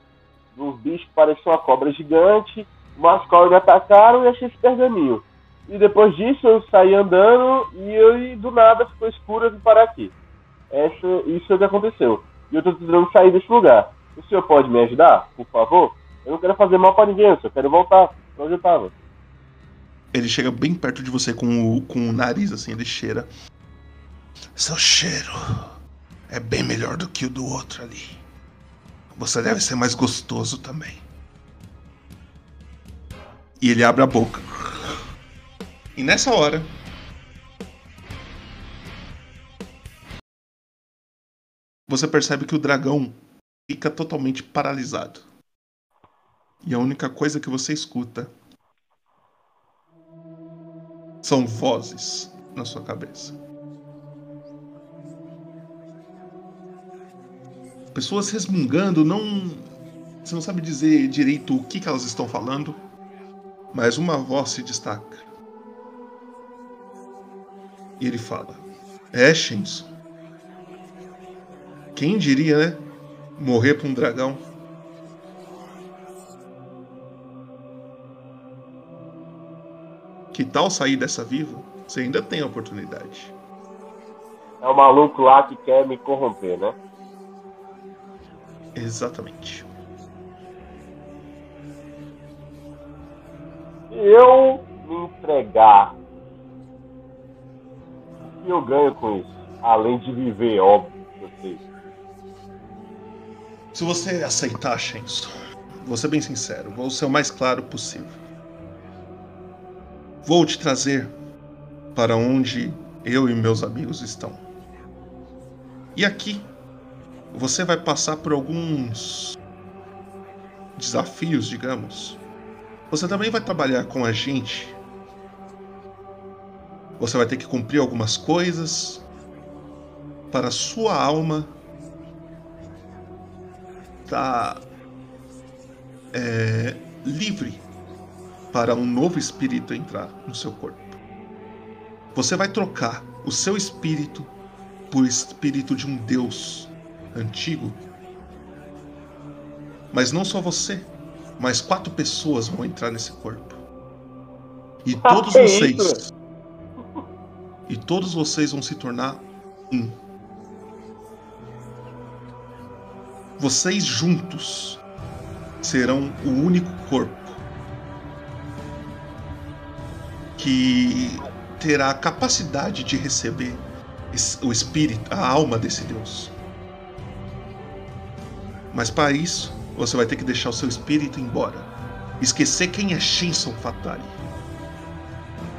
uns bichos que pareciam uma cobra gigante, umas cobras me atacaram e achei esse pergaminho. E depois disso eu saí andando e, eu, e do nada ficou escuro vim parar aqui. Essa, isso é o que aconteceu. E eu tô tentando sair desse lugar. O senhor pode me ajudar, por favor? Eu não quero fazer mal pra ninguém, eu só quero voltar pra onde eu tava. Ele chega bem perto de você com o, com o nariz, assim, ele cheira. Seu cheiro é bem melhor do que o do outro ali. Você deve ser mais gostoso também. E ele abre a boca. E nessa hora. Você percebe que o dragão fica totalmente paralisado. E a única coisa que você escuta são vozes na sua cabeça. Pessoas resmungando, não. Você não sabe dizer direito o que, que elas estão falando, mas uma voz se destaca. E ele fala: É, Shenson. Quem diria, né? Morrer pra um dragão. Que tal sair dessa viva? Você ainda tem a oportunidade. É o maluco lá que quer me corromper, né? Exatamente. Eu me entregar, o que eu ganho com isso? Além de viver, óbvio, eu sei. Se você aceitar, Shenson, vou ser bem sincero, vou ser o mais claro possível. Vou te trazer para onde eu e meus amigos estão. E aqui você vai passar por alguns desafios, digamos. Você também vai trabalhar com a gente. Você vai ter que cumprir algumas coisas para sua alma estar é, livre para um novo espírito entrar no seu corpo. Você vai trocar o seu espírito por espírito de um Deus antigo. Mas não só você, mas quatro pessoas vão entrar nesse corpo. E todos Que vocês, isso? todos vocês vão se tornar um. Vocês juntos serão o único corpo que terá a capacidade de receber o espírito, a alma desse Deus. Mas para isso, você vai ter que deixar o seu espírito embora. Esquecer quem é Shinson Fatali.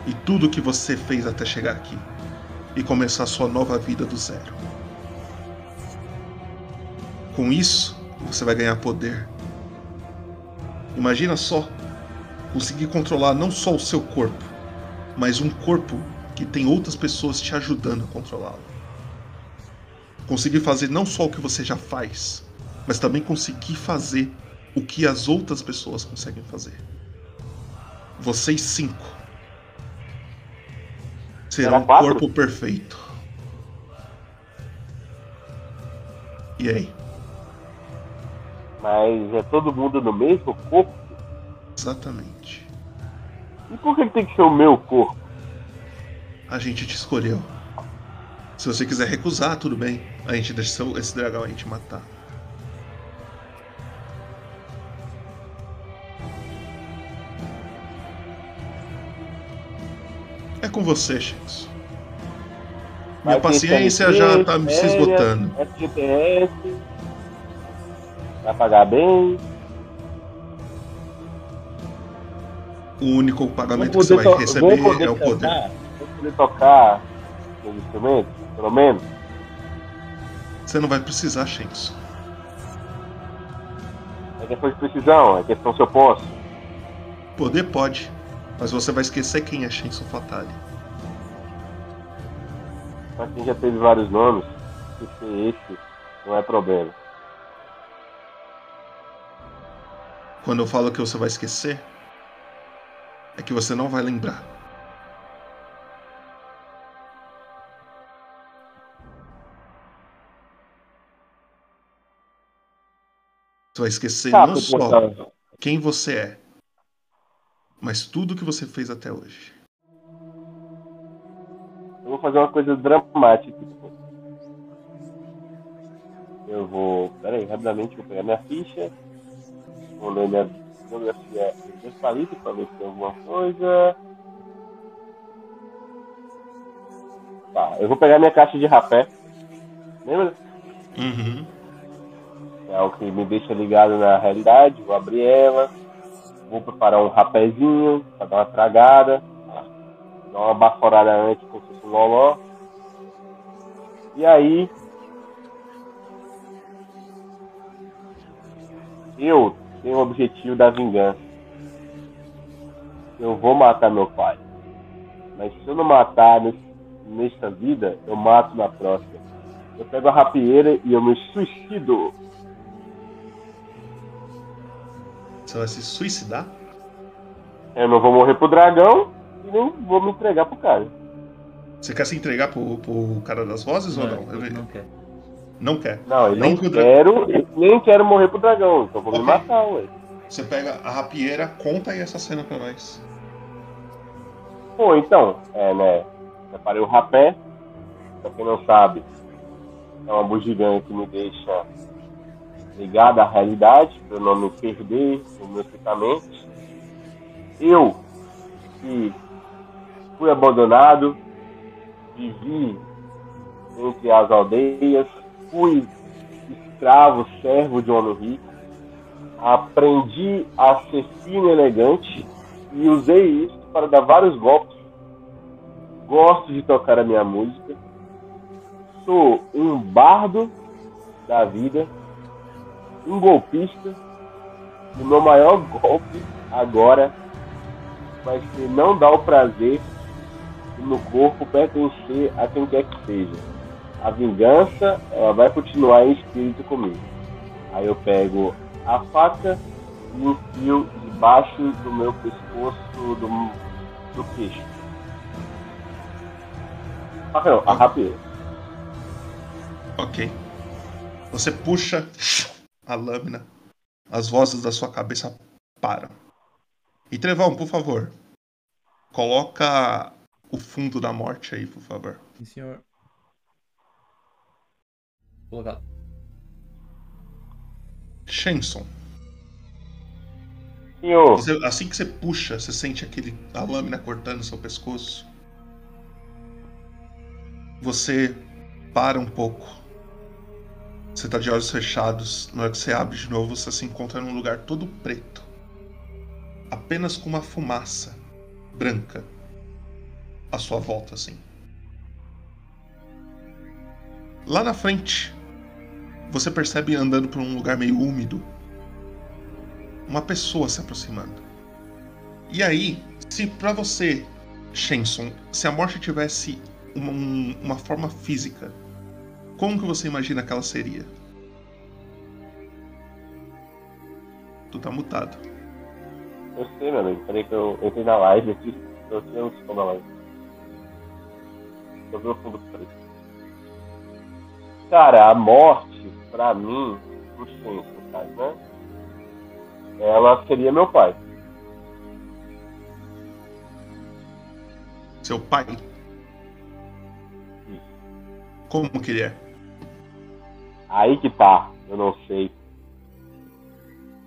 E tudo que você fez até chegar aqui. E começar sua nova vida do zero. Com isso, você vai ganhar poder. Imagina só conseguir controlar não só o seu corpo, mas um corpo que tem outras pessoas te ajudando a controlá-lo. Conseguir fazer não só o que você já faz, mas também conseguir fazer o que as outras pessoas conseguem fazer. Vocês cinco serão um corpo perfeito. E aí? Mas é todo mundo no mesmo corpo? Exatamente. E por que tem que ser o meu corpo? A gente te escolheu. Se você quiser recusar, tudo bem. A gente deixa esse dragão aí te matar. Com você, Shinx. Minha ter paciência já tá se férias, esgotando. FGTS, vai pagar bem. O único pagamento que você poder vai receber poder é o poder. cantar? Vou poder tocar os instrumentos, pelo menos. Você não vai precisar, Shinx. É questão de precisão, é questão se eu posso. Poder pode, mas você vai esquecer quem é Shinson Fatale. Pra quem já teve vários nomes, esquecer esse não é problema. Quando eu falo que você vai esquecer, é que você não vai lembrar. Você vai esquecer Tá, não só contando. quem você é, mas tudo que você fez até hoje. Eu vou fazer uma coisa dramática. Eu vou. Pera aí, rapidamente vou pegar minha ficha. Vou ler minha biografia de palito pra ver se tem alguma coisa. Tá, eu vou pegar minha caixa de rapé. Lembra? Uhum. É o que me deixa ligado na realidade. Vou abrir ela. Vou preparar um rapézinho pra dar uma tragada. Dar uma baforada antes fosse um loló. E aí. Eu tenho o objetivo da vingança. Eu vou matar meu pai. Mas se eu não matar nesta vida, eu mato na próxima. Eu pego a rapieira e eu me suicido. Você vai se suicidar? Eu não vou morrer pro dragão e nem vou me entregar pro cara. Você quer se entregar pro, pro cara das vozes ou não? Eu- Não quer. Não quer. Não, eu Nem dra- quero, nem quero morrer pro dragão, então vou me matar, ué. Você pega a rapieira, conta aí essa cena pra nós. Pô, então, é, né? Preparei o rapé. Pra quem não sabe, é uma bugiganga que me deixa ligado à realidade, pra eu não me perder pensamentos. Eu, que fui abandonado, vivi entre as aldeias, fui escravo, servo de homem rico, aprendi a ser fino e elegante e usei isso para dar vários golpes. Gosto de tocar a minha música. Sou um bardo da vida, um golpista. O meu maior golpe agora vai ser não dar o prazer meu corpo pertencer a quem quer que seja. A vingança, ela vai continuar em espírito comigo. Aí eu pego a faca e enfio debaixo do meu pescoço, do, do queixo. Ah, não, a rapieira. Ok. Você puxa a lâmina. As vozes da sua cabeça param. E Trevão, por favor. Coloca o fundo da morte aí, por favor. Sim, senhor. Colocado. Shenson. Senhor. Você- assim que você puxa, você sente aquele a lâmina cortando seu pescoço. Você para um pouco. Você tá de olhos fechados. Na hora que você abre de novo, você se encontra num lugar todo preto. Apenas com uma fumaça branca à sua volta, assim. Lá na frente, você percebe andando por um lugar meio úmido uma pessoa se aproximando. E aí, se pra você, Shenson, se a morte tivesse uma, um- uma forma física, como que você imagina que ela seria? Tu tá mutado. Eu sei, meu amigo. Peraí que eu entrei na live aqui. Eu tinha um som da live. Eu vi o fundo preto. Cara, a morte, pra mim, no senso, cara, né? Ela seria meu pai. Seu pai? Como que ele é? Aí que tá, eu não sei.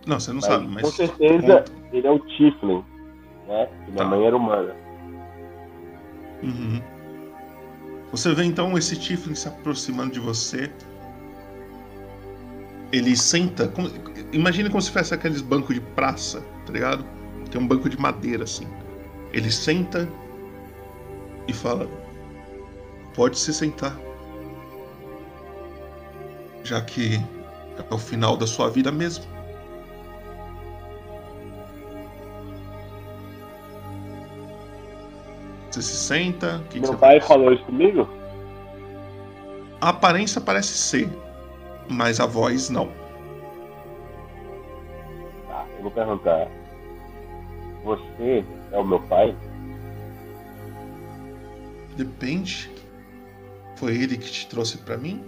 Não, você não Mas, sabe, mas. Com certeza, ele é o Tiflin, né? Que minha Tá. mãe era humana. Uhum. Você vê então esse Tiflin se aproximando de você. Ele senta. Como, imagine como se fosse aqueles bancos de praça, tá ligado? Tem um banco de madeira assim. Ele senta e fala: Pode se sentar. Já que é o final da sua vida mesmo. Você se senta. Que, que Meu você pai falou isso comigo? A aparência parece ser, mas a voz não. Tá, eu vou perguntar. Você é o meu pai? Depende. Foi ele que te trouxe pra mim?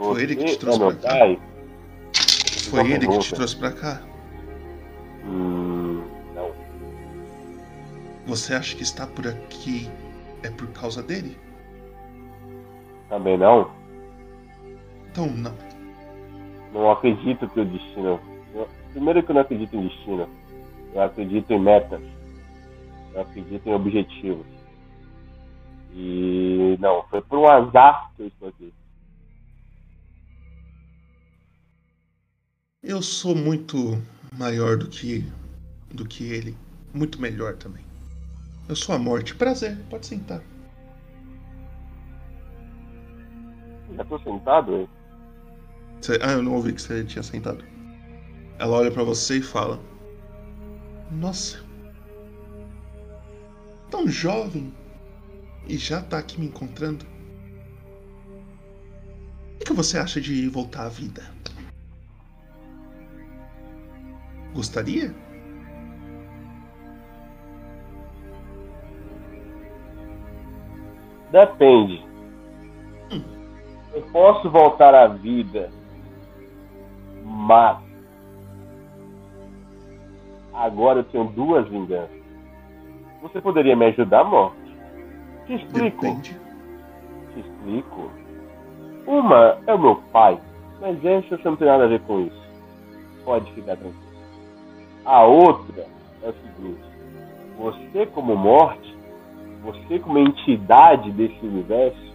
Foi ele que te trouxe é meu pra cá? pai? Foi ele que te trouxe pra cá? Hum, não. Você acha que está por aqui é por causa dele? Também não? Então não. Não acredito que o destino. eu- primeiro que eu não acredito em destino. Eu acredito em metas. Eu acredito em objetivos. E não, foi por um azar que eu estou aqui. Eu sou muito maior do que do que ele, muito melhor também. Eu sou a morte. Prazer, pode sentar. Já tô sentado, hein? Você- ah, eu não ouvi que você tinha sentado. Ela olha pra você e fala: Nossa, tão jovem e já tá aqui me encontrando. O que você acha de voltar à vida? Gostaria? Depende. Eu posso voltar à vida, mas agora eu tenho duas vinganças. Você poderia me ajudar, morte? Te explico. Te explico. Uma é o meu pai, mas essa você não tem nada a ver com isso. Pode ficar tranquilo. A outra é o seguinte: você, como morte, você, como entidade desse universo,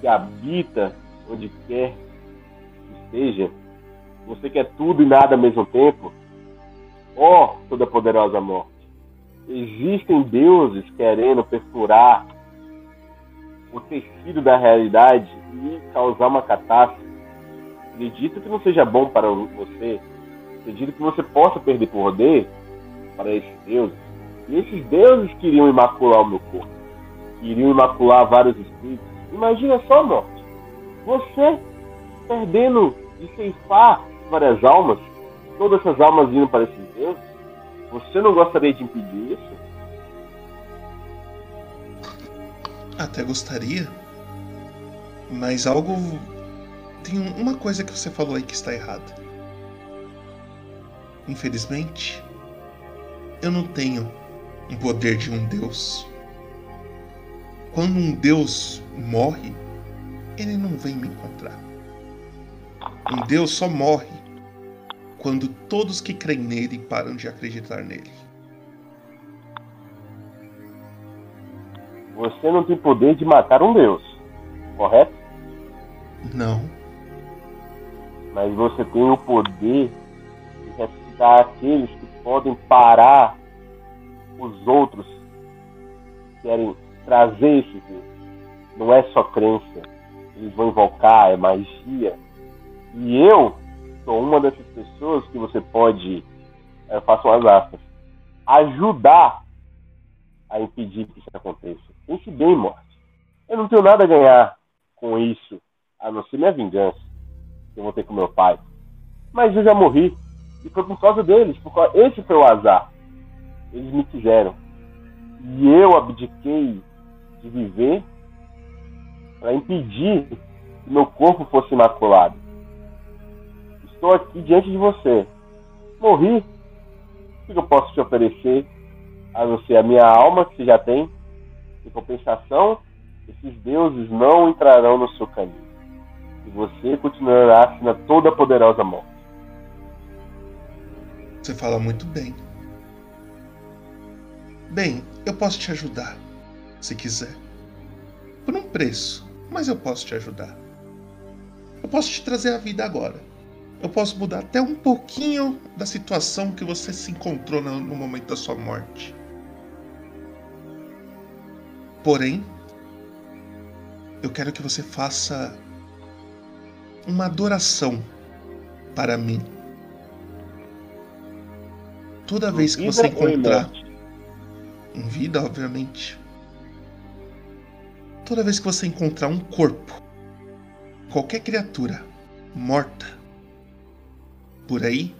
que habita onde quer que esteja, você quer tudo e nada ao mesmo tempo, ó toda poderosa morte, existem deuses querendo perfurar o tecido da realidade e causar uma catástrofe. Acredito que não seja bom para você. Acredito que você possa perder poder para esses deuses. E esses deuses queriam imacular o meu corpo. Queriam imacular vários espíritos. Imagina só, morte. Você perdendo de ceifar várias almas, todas essas almas indo para esses deuses. Você não gostaria de impedir isso? Até gostaria. Mas algo. Tem um- uma coisa que você falou aí que está errada. Infelizmente, eu não tenho o poder de um Deus. Quando um Deus morre, ele não vem me encontrar. Um Deus só morre quando todos que creem nele param de acreditar nele. Você não tem poder de matar um Deus, correto? Não. Mas você tem o poder ressuscitar aqueles que podem parar os outros que querem trazer esse Deus. Não é só crença. Eles vão invocar, é magia. E eu sou uma dessas pessoas que você pode, eu faço umas aspas, ajudar a impedir que isso aconteça. Pense bem, morte. Eu não tenho nada a ganhar com isso, a não ser minha vingança que eu vou ter com meu pai. Mas eu já morri. E foi por causa deles. Porque esse foi o azar. Eles me quiseram. E eu abdiquei de viver para impedir que meu corpo fosse imaculado. Estou aqui diante de você. Morri. O que eu posso te oferecer? A ser a minha alma, que você já tem. Em compensação, esses deuses não entrarão no seu caminho. E você continuará na toda poderosa mão. Você fala muito bem. Bem, eu posso te ajudar, se quiser. Por um preço, mas eu posso te ajudar. Eu posso te trazer a vida agora. Eu posso mudar até um pouquinho da situação que você se encontrou no momento da sua morte. Porém, eu quero que você faça uma adoração para mim. Toda vez que você encontrar em vida, obviamente. Toda vez que você encontrar um corpo, qualquer criatura morta por aí,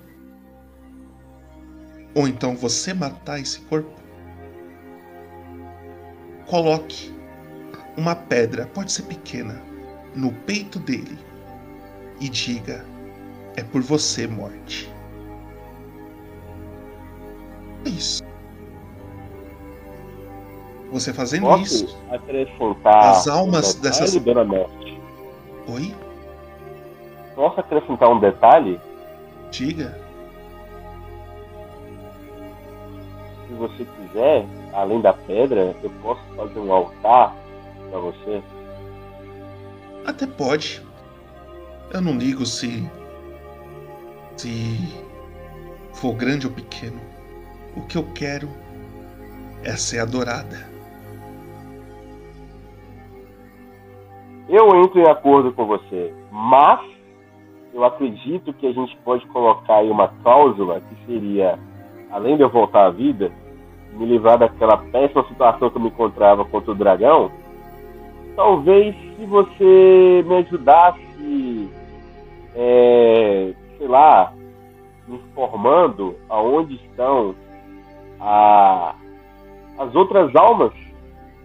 ou então você matar esse corpo, coloque uma pedra, pode ser pequena, no peito dele e diga: É por você, morte. Isso. Você fazendo Posso isso, acrescentar as almas um dessas. Dona? Oi? Posso acrescentar um detalhe? Diga. Se você quiser, além da pedra, eu posso fazer um altar para você. Até pode. Eu não ligo se. se. for grande ou pequeno. O que eu quero é ser adorada. Eu entro em acordo com você, mas eu acredito que a gente pode colocar aí uma cláusula que seria, além de eu voltar à vida, me livrar daquela péssima situação que eu me encontrava contra o dragão, talvez se você me ajudasse, é, sei lá, me informando aonde estão a- as outras almas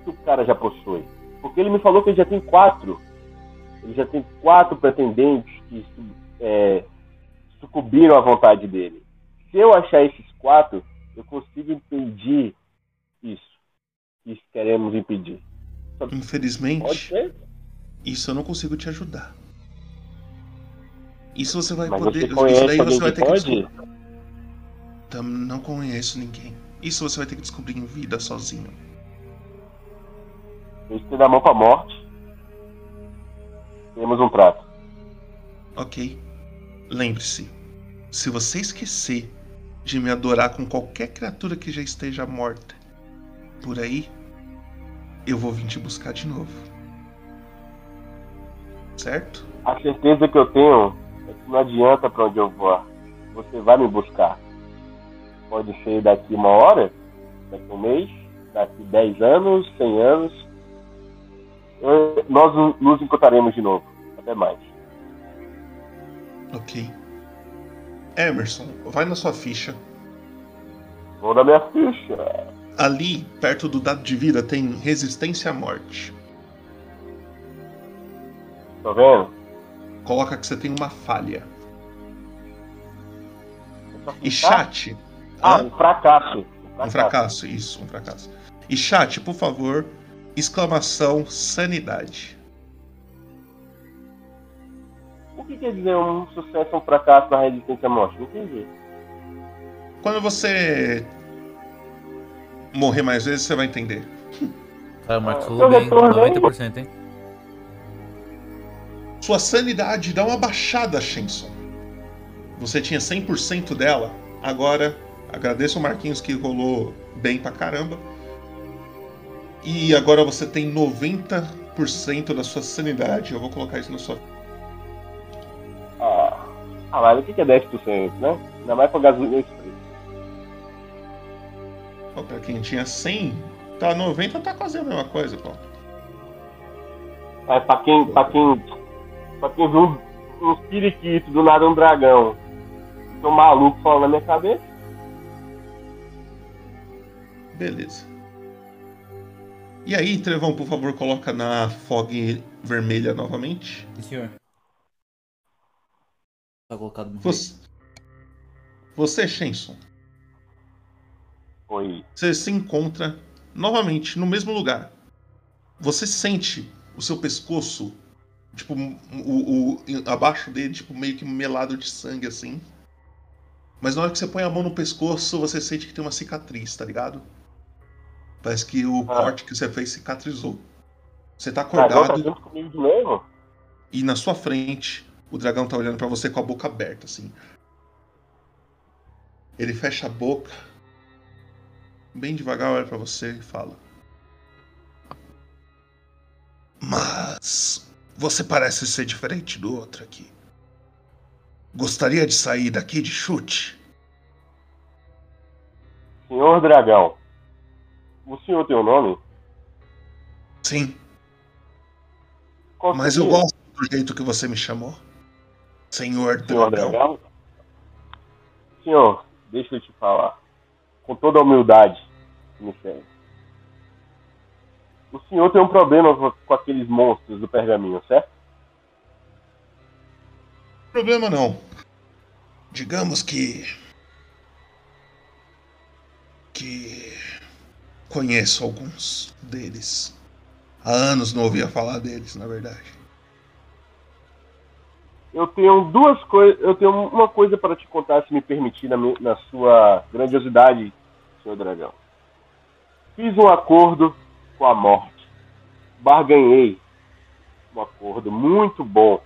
que o cara já possui. Porque ele me falou que ele já tem quatro. Ele já tem quatro pretendentes que é, sucumbiram à vontade dele. Se eu achar esses quatro, eu consigo impedir isso. Isso queremos impedir. Infelizmente, isso eu não consigo te ajudar. Isso você vai Mas poder. você Isso daí você vai ter que pode? Não conheço ninguém. Isso você vai ter que descobrir em vida sozinho. Eu estou da mão pra morte. Temos um trato. Ok. Lembre-se, se você esquecer de me adorar com qualquer criatura que já esteja morta por aí, eu vou vir te buscar de novo. Certo? A certeza que eu tenho é que não adianta pra onde eu vou. Você vai me buscar. Pode ser daqui uma hora, daqui um mês, daqui 10 anos, 100 anos. Nós nos encontraremos de novo. Até mais. Ok. Emerson, vai na sua ficha. Vou na minha ficha. Ali, perto do dado de vida, tem resistência à morte. Tá vendo? Coloca que você tem uma falha. E chat. Ah, Hã? um fracasso. Um fracasso, isso, um fracasso. E chat, por favor, exclamação sanidade. O que quer dizer um sucesso ou um fracasso na resistência à morte? Não entendi. Quando você morrer mais vezes, você vai entender. Cara, o Marcos falou bem, retornei. 90%, hein? Sua sanidade dá uma baixada, Shenson. Você tinha 100% dela, agora agradeço o Marquinhos que rolou bem pra caramba. E agora você tem 90% da sua sanidade. Eu vou colocar isso na sua. Ah, ah mas o que é 10%, né? Ainda mais pra gasolina. Pô, pra quem tinha 100, tá 90, tá quase a mesma coisa, pô. É, pra quem, pra quem, pra quem viu uns, uns periquitos do nada um dragão, tô maluco falando na minha cabeça. Beleza. E aí, Trevão, por favor, coloca na fog vermelha novamente. Sim, senhor. Tá colocado no Você, você Shenson, Oi. você se encontra novamente no mesmo lugar. Você sente o seu pescoço, tipo, o, o- abaixo dele, tipo, meio que melado de sangue assim. Mas na hora que você põe a mão no pescoço, você sente que tem uma cicatriz, tá ligado? Parece que o corte que você fez cicatrizou. Você tá tá acordado junto comigo de novo? e na sua frente o dragão tá olhando pra você com a boca aberta, assim. Ele fecha a boca, bem devagar olha pra você e fala: Mas você parece ser diferente do outro aqui. Gostaria de sair daqui de chute? Senhor Dragão, o senhor tem um nome? Sim, Qual mas eu gosto do jeito que você me chamou. Senhor Senhor Dragão. Dragão? Senhor, deixa eu te falar. Com toda a humildade serve. O senhor tem um problema com aqueles monstros do pergaminho, certo? Problema não. Digamos que. que. Conheço alguns deles. Há anos não ouvia falar deles, na verdade. Eu tenho duas coisas. Eu tenho uma coisa para te contar, se me permitir, na, na sua grandiosidade, senhor Dragão. Fiz um acordo com a morte. Barganhei um acordo muito bom.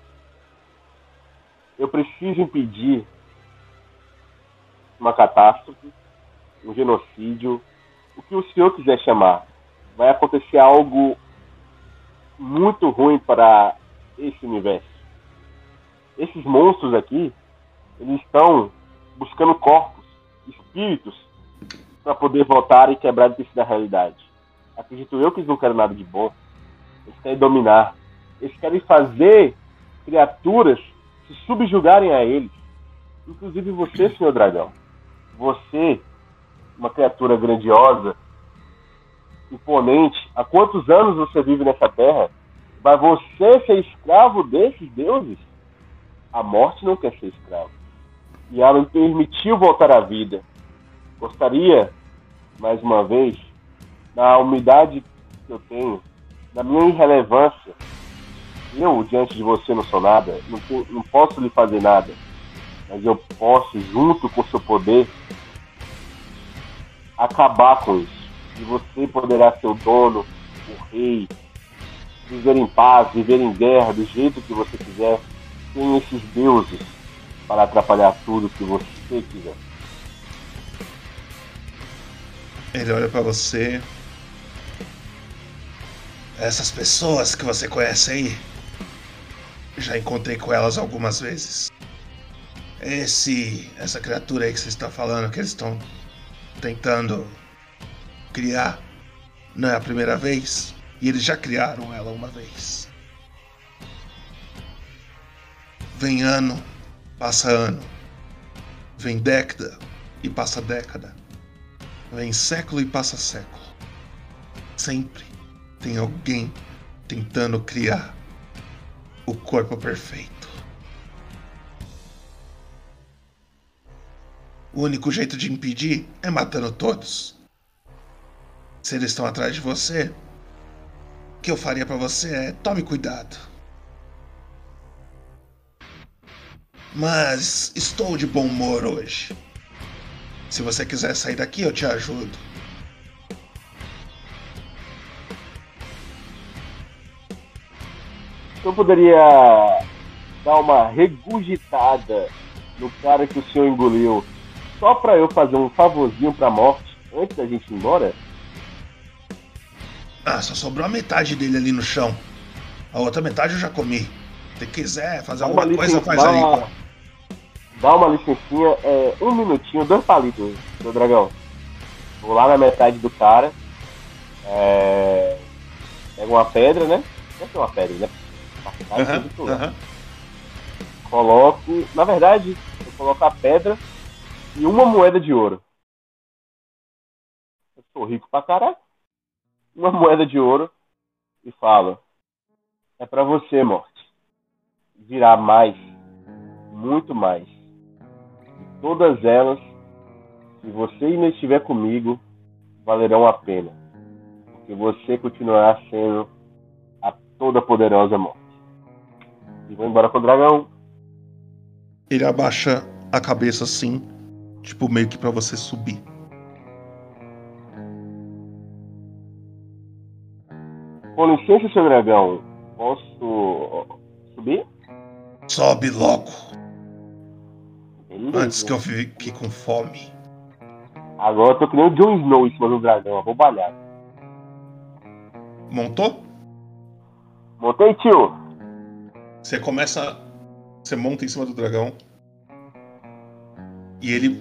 Eu preciso impedir uma catástrofe, um genocídio, o que o senhor quiser chamar. Vai acontecer algo muito ruim para esse universo esses monstros aqui, eles estão buscando corpos, espíritos, para poder voltar e quebrar tecido da realidade. Acredito eu que eles não querem nada de bom. Eles querem dominar. Eles querem fazer criaturas se subjugarem a eles. Inclusive você, senhor dragão. Você, uma criatura grandiosa, imponente. Há quantos anos você vive nessa terra? Vai você ser escravo desses deuses? A morte não quer ser escravo. E ela me permitiu voltar à vida. Gostaria, mais uma vez, na humildade que eu tenho, na minha irrelevância, eu, diante de você, não sou nada, não, não posso lhe fazer nada, mas eu posso, junto com o seu poder, acabar com isso. E você poderá ser o dono, o rei, viver em paz, viver em guerra, do jeito que você quiser, sem esses deuses para atrapalhar tudo que você quiser. Ele olha pra você. Essas pessoas que você conhece aí, já encontrei com elas algumas vezes. Esse, essa criatura aí que você está falando, que eles estão tentando criar, não é a primeira vez. E eles já criaram ela uma vez. Vem ano, passa ano. Vem década e passa década. Vem século e passa século. Sempre tem alguém tentando criar o corpo perfeito. O único jeito de impedir é matando todos. Se eles estão atrás de você, o que eu faria pra você é tome cuidado. Mas estou de bom humor hoje. Se você quiser sair daqui, eu te ajudo. Eu poderia dar uma regurgitada no cara que o senhor engoliu só pra eu fazer um favorzinho pra morte antes da gente ir embora? Ah, só sobrou a metade dele ali no chão. A outra metade eu já comi. Se quiser fazer alguma coisa, faz dá aí. uma- Dá uma licencinha, é, um minutinho, dois palitos, meu dragão. Vou lá na metade do cara. É, pego uma pedra, né? Sempre uma pedra, né? Lá. aham. Coloco. Na verdade, eu coloco a pedra e uma moeda de ouro. Eu sou rico pra caralho. Uma moeda de ouro e falo: É pra você, morte. Virar mais. Muito mais. E todas elas, se você ainda estiver comigo, valerão a pena. Porque você continuará sendo a toda poderosa morte. E vou embora com o dragão. Ele abaixa a cabeça assim, tipo meio que pra você subir. Com licença, seu dragão. Posso subir? Sobe logo, Beleza. antes que eu fique com fome. Agora eu tô que nem o Jon Snow em cima do dragão, abobalhado. Montou? Montei, tio. Você começa. Você monta em cima do dragão. E ele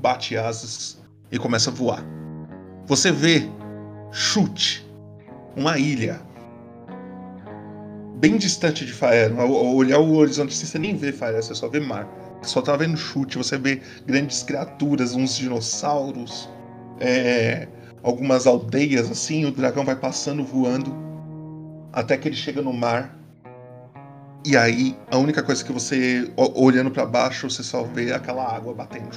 bate asas e começa a voar. Você vê chute uma ilha bem distante de Faer. Ao, ao olhar o horizonte você nem vê Faer, você só vê mar. Você só tá vendo chute, você vê grandes criaturas, uns dinossauros, é, algumas aldeias assim. O dragão vai passando, voando, até que ele chega no mar. E aí, a única coisa que você, olhando pra baixo, você só vê aquela água batendo.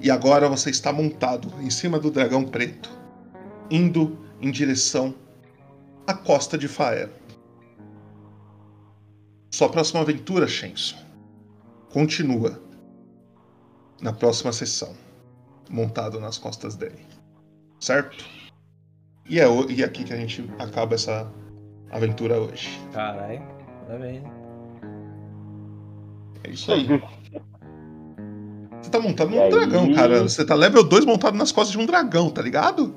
E agora você está montado em cima do dragão preto, indo em direção à costa de Faer. Sua próxima aventura, Shenson, continua na próxima sessão, montado nas costas dele. Certo? E é, e é aqui que a gente acaba essa aventura hoje. Caralho, parabéns. É isso aí. Você tá montado num aí? dragão, cara. Você tá level 2 montado nas costas de um dragão, tá ligado?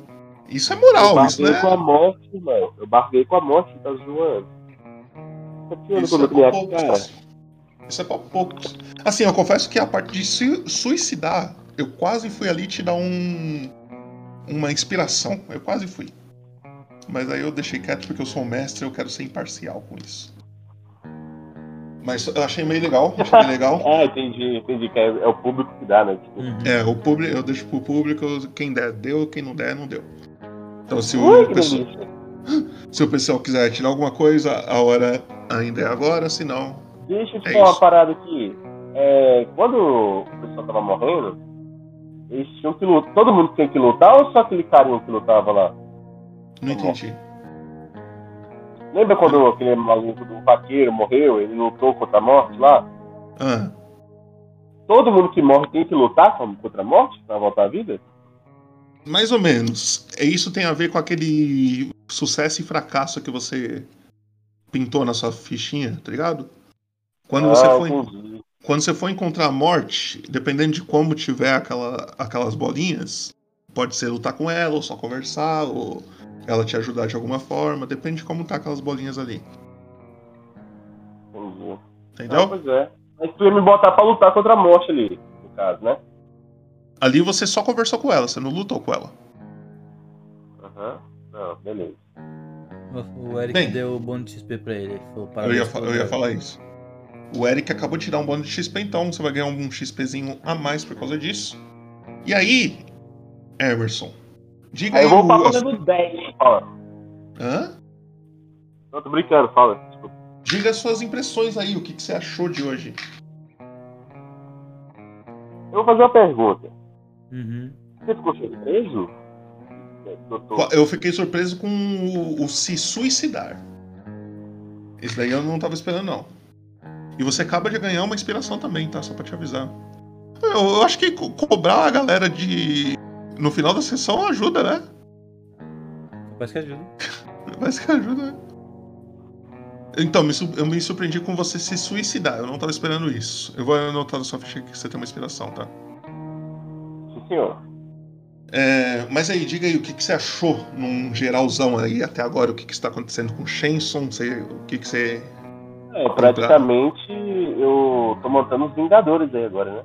Isso é eu moral, isso barguei né? com a morte, mano. Eu barguei com a morte, tá zoando. Tá tirando Isso é eu pra poucos. Isso é pra poucos. Assim, eu confesso que a parte de se suicidar, eu quase fui ali te dar um. Uma inspiração. Eu quase fui. Mas aí eu deixei quieto porque eu sou um mestre eu quero ser imparcial com isso. Mas eu achei meio legal, achei bem legal. ah, entendi, entendi. Que é, é o público que dá, né? Tipo, É, o público, eu deixo pro público, quem der, deu, quem não der, não deu. Então se Ui, o, que pessoal, se o pessoal quiser tirar alguma coisa, a hora ainda é agora, senão. Deixa eu te É falar uma isso. parada aqui. É, quando o pessoal tava morrendo, eles tinham que lutar. Todo mundo tinha que lutar ou só aquele carinha que lutava lá? Não entendi. Lembra quando aquele maluco do vaqueiro morreu, ele lutou contra a morte lá? Ah, Todo mundo que morre tem que lutar contra a morte pra voltar à vida? mais ou menos. É, Isso tem a ver com aquele sucesso e fracasso que você pintou na sua fichinha, tá ligado? Quando você Ah, foi. entendi. Quando você for encontrar a morte, dependendo de como tiver aquela, aquelas bolinhas, pode ser lutar com ela, ou só conversar, ou ela te ajudar de alguma forma, depende de como tá aquelas bolinhas ali. Entendi. Entendeu? Ah, pois é. Mas tu ia me botar pra lutar contra a morte ali, no caso, né? Ali você só conversou com ela, você não lutou com ela. Aham. Não, beleza. O Eric Bem. deu o bônus de XP pra ele. ele falou, Eu ia, "Parabéns fa- pelo eu ia jogo." falar isso. O Eric acabou de te dar um bônus de XP, então você vai ganhar um XPzinho a mais por causa disso. E aí, Emerson, diga Aí eu vou o- pra as- level 10, fala. Hã? Não, tô brincando, fala. Desculpa. diga suas impressões aí, o que, que você achou de hoje. Eu vou fazer uma pergunta. Uhum. Você ficou surpreso? Eu fiquei surpreso com o, o se suicidar. Esse daí eu não tava esperando, não. E você acaba de ganhar uma inspiração também, tá? Só pra te avisar. Eu, eu acho que co- cobrar a galera de. No final da sessão ajuda, né? Parece que ajuda. Parece que ajuda, né? Então, me eu me surpreendi com você se suicidar. Eu não tava esperando isso. Eu vou anotar na sua ficha que você tem uma inspiração, tá? Sim, senhor. É, mas aí, diga aí o que, que você achou num geralzão aí até agora, o que, que está acontecendo com o Shenson, você- o que, que você. É, praticamente eu tô montando os Vingadores aí agora, né?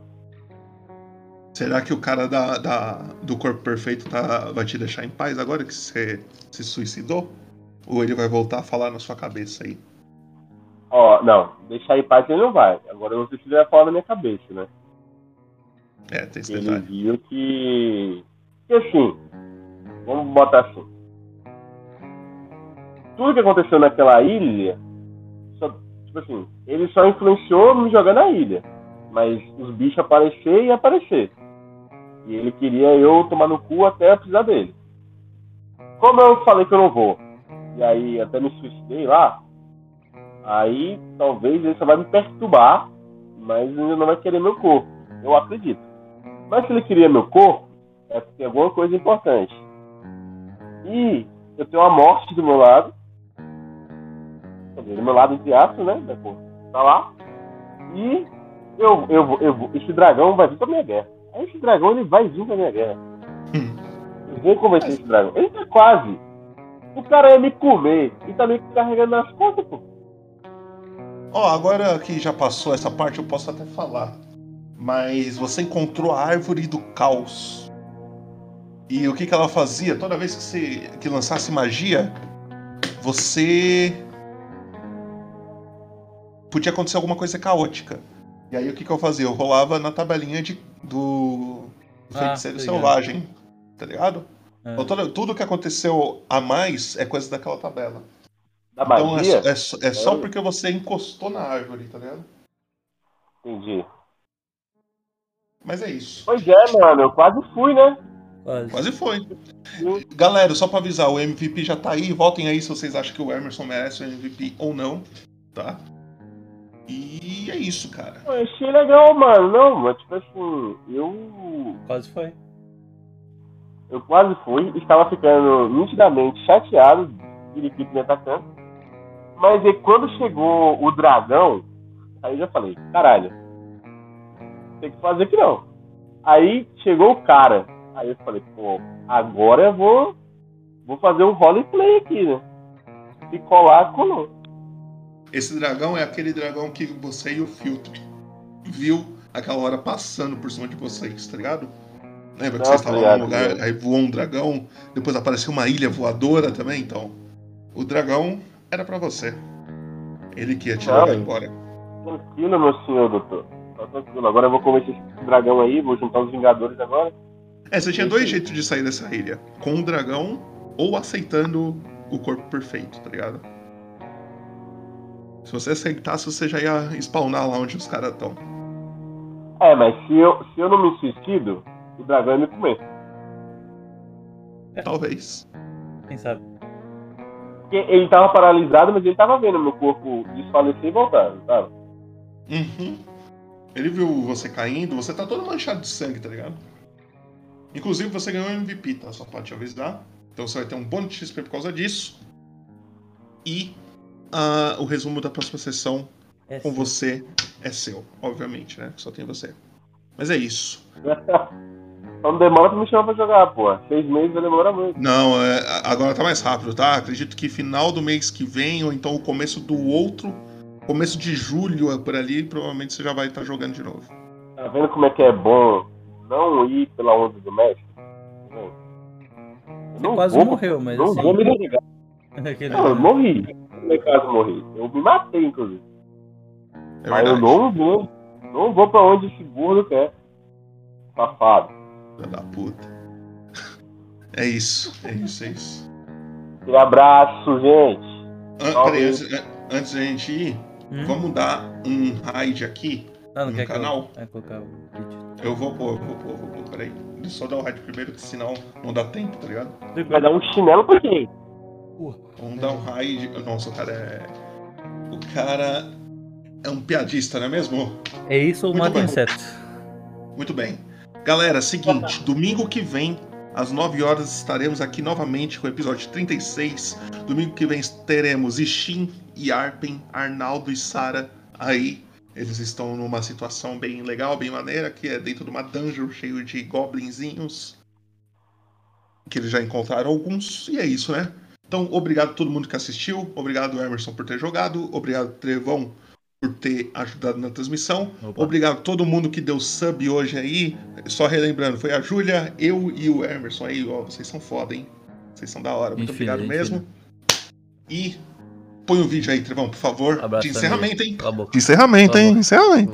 Será que o cara da, da- do corpo perfeito tá, vai te deixar em paz agora que você se suicidou? Ou ele vai voltar a falar na sua cabeça aí? Ó, não, deixar em paz ele não vai. Agora eu preciso vai falar na minha cabeça, né? É, tem esse Ele detalhe. viu que. Que assim, vamos botar assim. Tudo que aconteceu naquela ilha, tipo assim, ele só influenciou me jogar na ilha. Mas os bichos aparecer e aparecer. E ele queria eu tomar no cu até precisar dele. Como eu falei que eu não vou, e aí até me suicidei lá, aí talvez ele só vai me perturbar, mas ele não vai querer meu corpo. Eu acredito. Mas se ele queria meu corpo, é porque tem alguma coisa importante. E eu tenho uma morte do meu lado. Do meu lado entre aspas, né? Da cor. Tá lá. E eu, eu, eu, esse dragão vai vir pra minha guerra. Aí esse dragão ele vai vir pra minha guerra. Eu vou convencer esse dragão. Ele tá quase. O cara ia me comer e tá me carregando nas costas, pô. Ó, agora que já passou essa parte, eu posso até falar. Mas você encontrou a árvore do caos. E o que, que ela fazia? Toda vez que você que lançasse magia, você. Podia acontecer alguma coisa caótica. E aí o que, que eu fazia? Eu rolava na tabelinha de, do Ah, feiticeiro ligado. selvagem. Tá ligado? É. Então, tudo que aconteceu a mais é coisa daquela tabela. Da então é, magia? só- é só- é só porque você encostou na árvore, tá ligado? Entendi. Mas é isso. Pois é, mano, eu quase fui, né? Quase foi. Galera, só pra avisar, o MVP já tá aí. Votem aí se vocês acham que o Emerson merece o MVP ou não, tá? E é isso, cara. Eu achei legal, mano. Não, mas tipo assim, eu. Quase foi. Eu quase fui, estava ficando nitidamente chateado de equipe me atacando. Mas aí quando chegou o dragão, aí eu já falei, caralho, tem que fazer que não. Aí chegou o cara. Aí eu falei, pô, agora eu vou, vou fazer um roleplay aqui, né? Se colar, colou. Esse dragão é aquele dragão que você e o Filtro viu aquela hora passando por cima de vocês, tá ligado? Lembra que Não, vocês tá estavam ligado, num lugar, ligado. aí voou um dragão, depois apareceu uma ilha voadora também, então. O dragão era pra você. Ele que ia te levar embora. Tranquilo, meu senhor, doutor. Tá tranquilo. Agora eu vou convencer esse dragão aí, vou juntar os Vingadores agora. É, você tinha dois jeitos de sair dessa ilha. Com o dragão ou aceitando o corpo perfeito, tá ligado? Se você aceitasse, você já ia spawnar lá onde os caras estão. É, mas se eu, se eu não me suicido, o dragão ia me comer. Talvez. Quem sabe? Porque ele tava paralisado, mas ele tava vendo meu corpo desfalecer e voltar, sabe? Uhum. Ele viu você caindo, você tá todo manchado de sangue, tá ligado? Inclusive você ganhou MVP, tá? Só pode te avisar. Então você vai ter um bônus de XP por causa disso. E ah, o resumo da próxima sessão É com seu. você é seu, obviamente, né? Só tem você. Mas é isso. Só não demora pra me chamar pra jogar, pô. Seis meses vai demorar muito. Não, é, agora tá mais rápido, tá? Acredito que final do mês que vem, ou então o começo do outro, começo de julho é por ali, provavelmente você já vai estar jogando de novo. Tá vendo como é que é bom não ir pela onda do mestre? Eu não quase vou, morreu, mas Não assim- vou me ligar. Não, eu morri. No caso, morri. Eu me matei, inclusive. É Mas eu não vou. Não vou pra onde esse gordo quer. Safado. Filha da puta. É isso, é isso, é isso. Aquele abraço, gente. Salve. peraí, antes, antes da gente ir, Hum? vamos dar um raid aqui Ah, não no quer que eu- canal. É, colocar o vídeo. Eu vou pôr, vou pôr, vou pôr, peraí. Deixa eu só dar o raid primeiro, que senão não dá tempo, tá ligado? Vai dar um chinelo pra quem? Vamos dar um raid. Nossa, o cara é. O cara é um piadista, não é mesmo? É isso ou Muito mata bem. inseto? Muito bem. Galera, seguinte, domingo que vem, às 9 horas, estaremos aqui novamente com o episódio 36. Domingo que vem teremos Ishin e Arpen, Arnaldo e Sara aí. Eles estão numa situação bem legal, bem maneira, que é dentro de uma dungeon cheio de goblinzinhos. Que eles já encontraram alguns. E é isso, né? Então, obrigado a todo mundo que assistiu. Obrigado, Emerson, por ter jogado. Obrigado, Trevão, por ter ajudado na transmissão. Obrigado a todo mundo que deu sub hoje aí. Só relembrando, foi a Júlia, eu e o Emerson aí, ó. Vocês são foda, hein? Vocês são da hora. Muito obrigado mesmo. E põe o vídeo aí, Trevão, por favor. Abraço, de encerramento, amigo. hein? De encerramento, hein? Encerramento.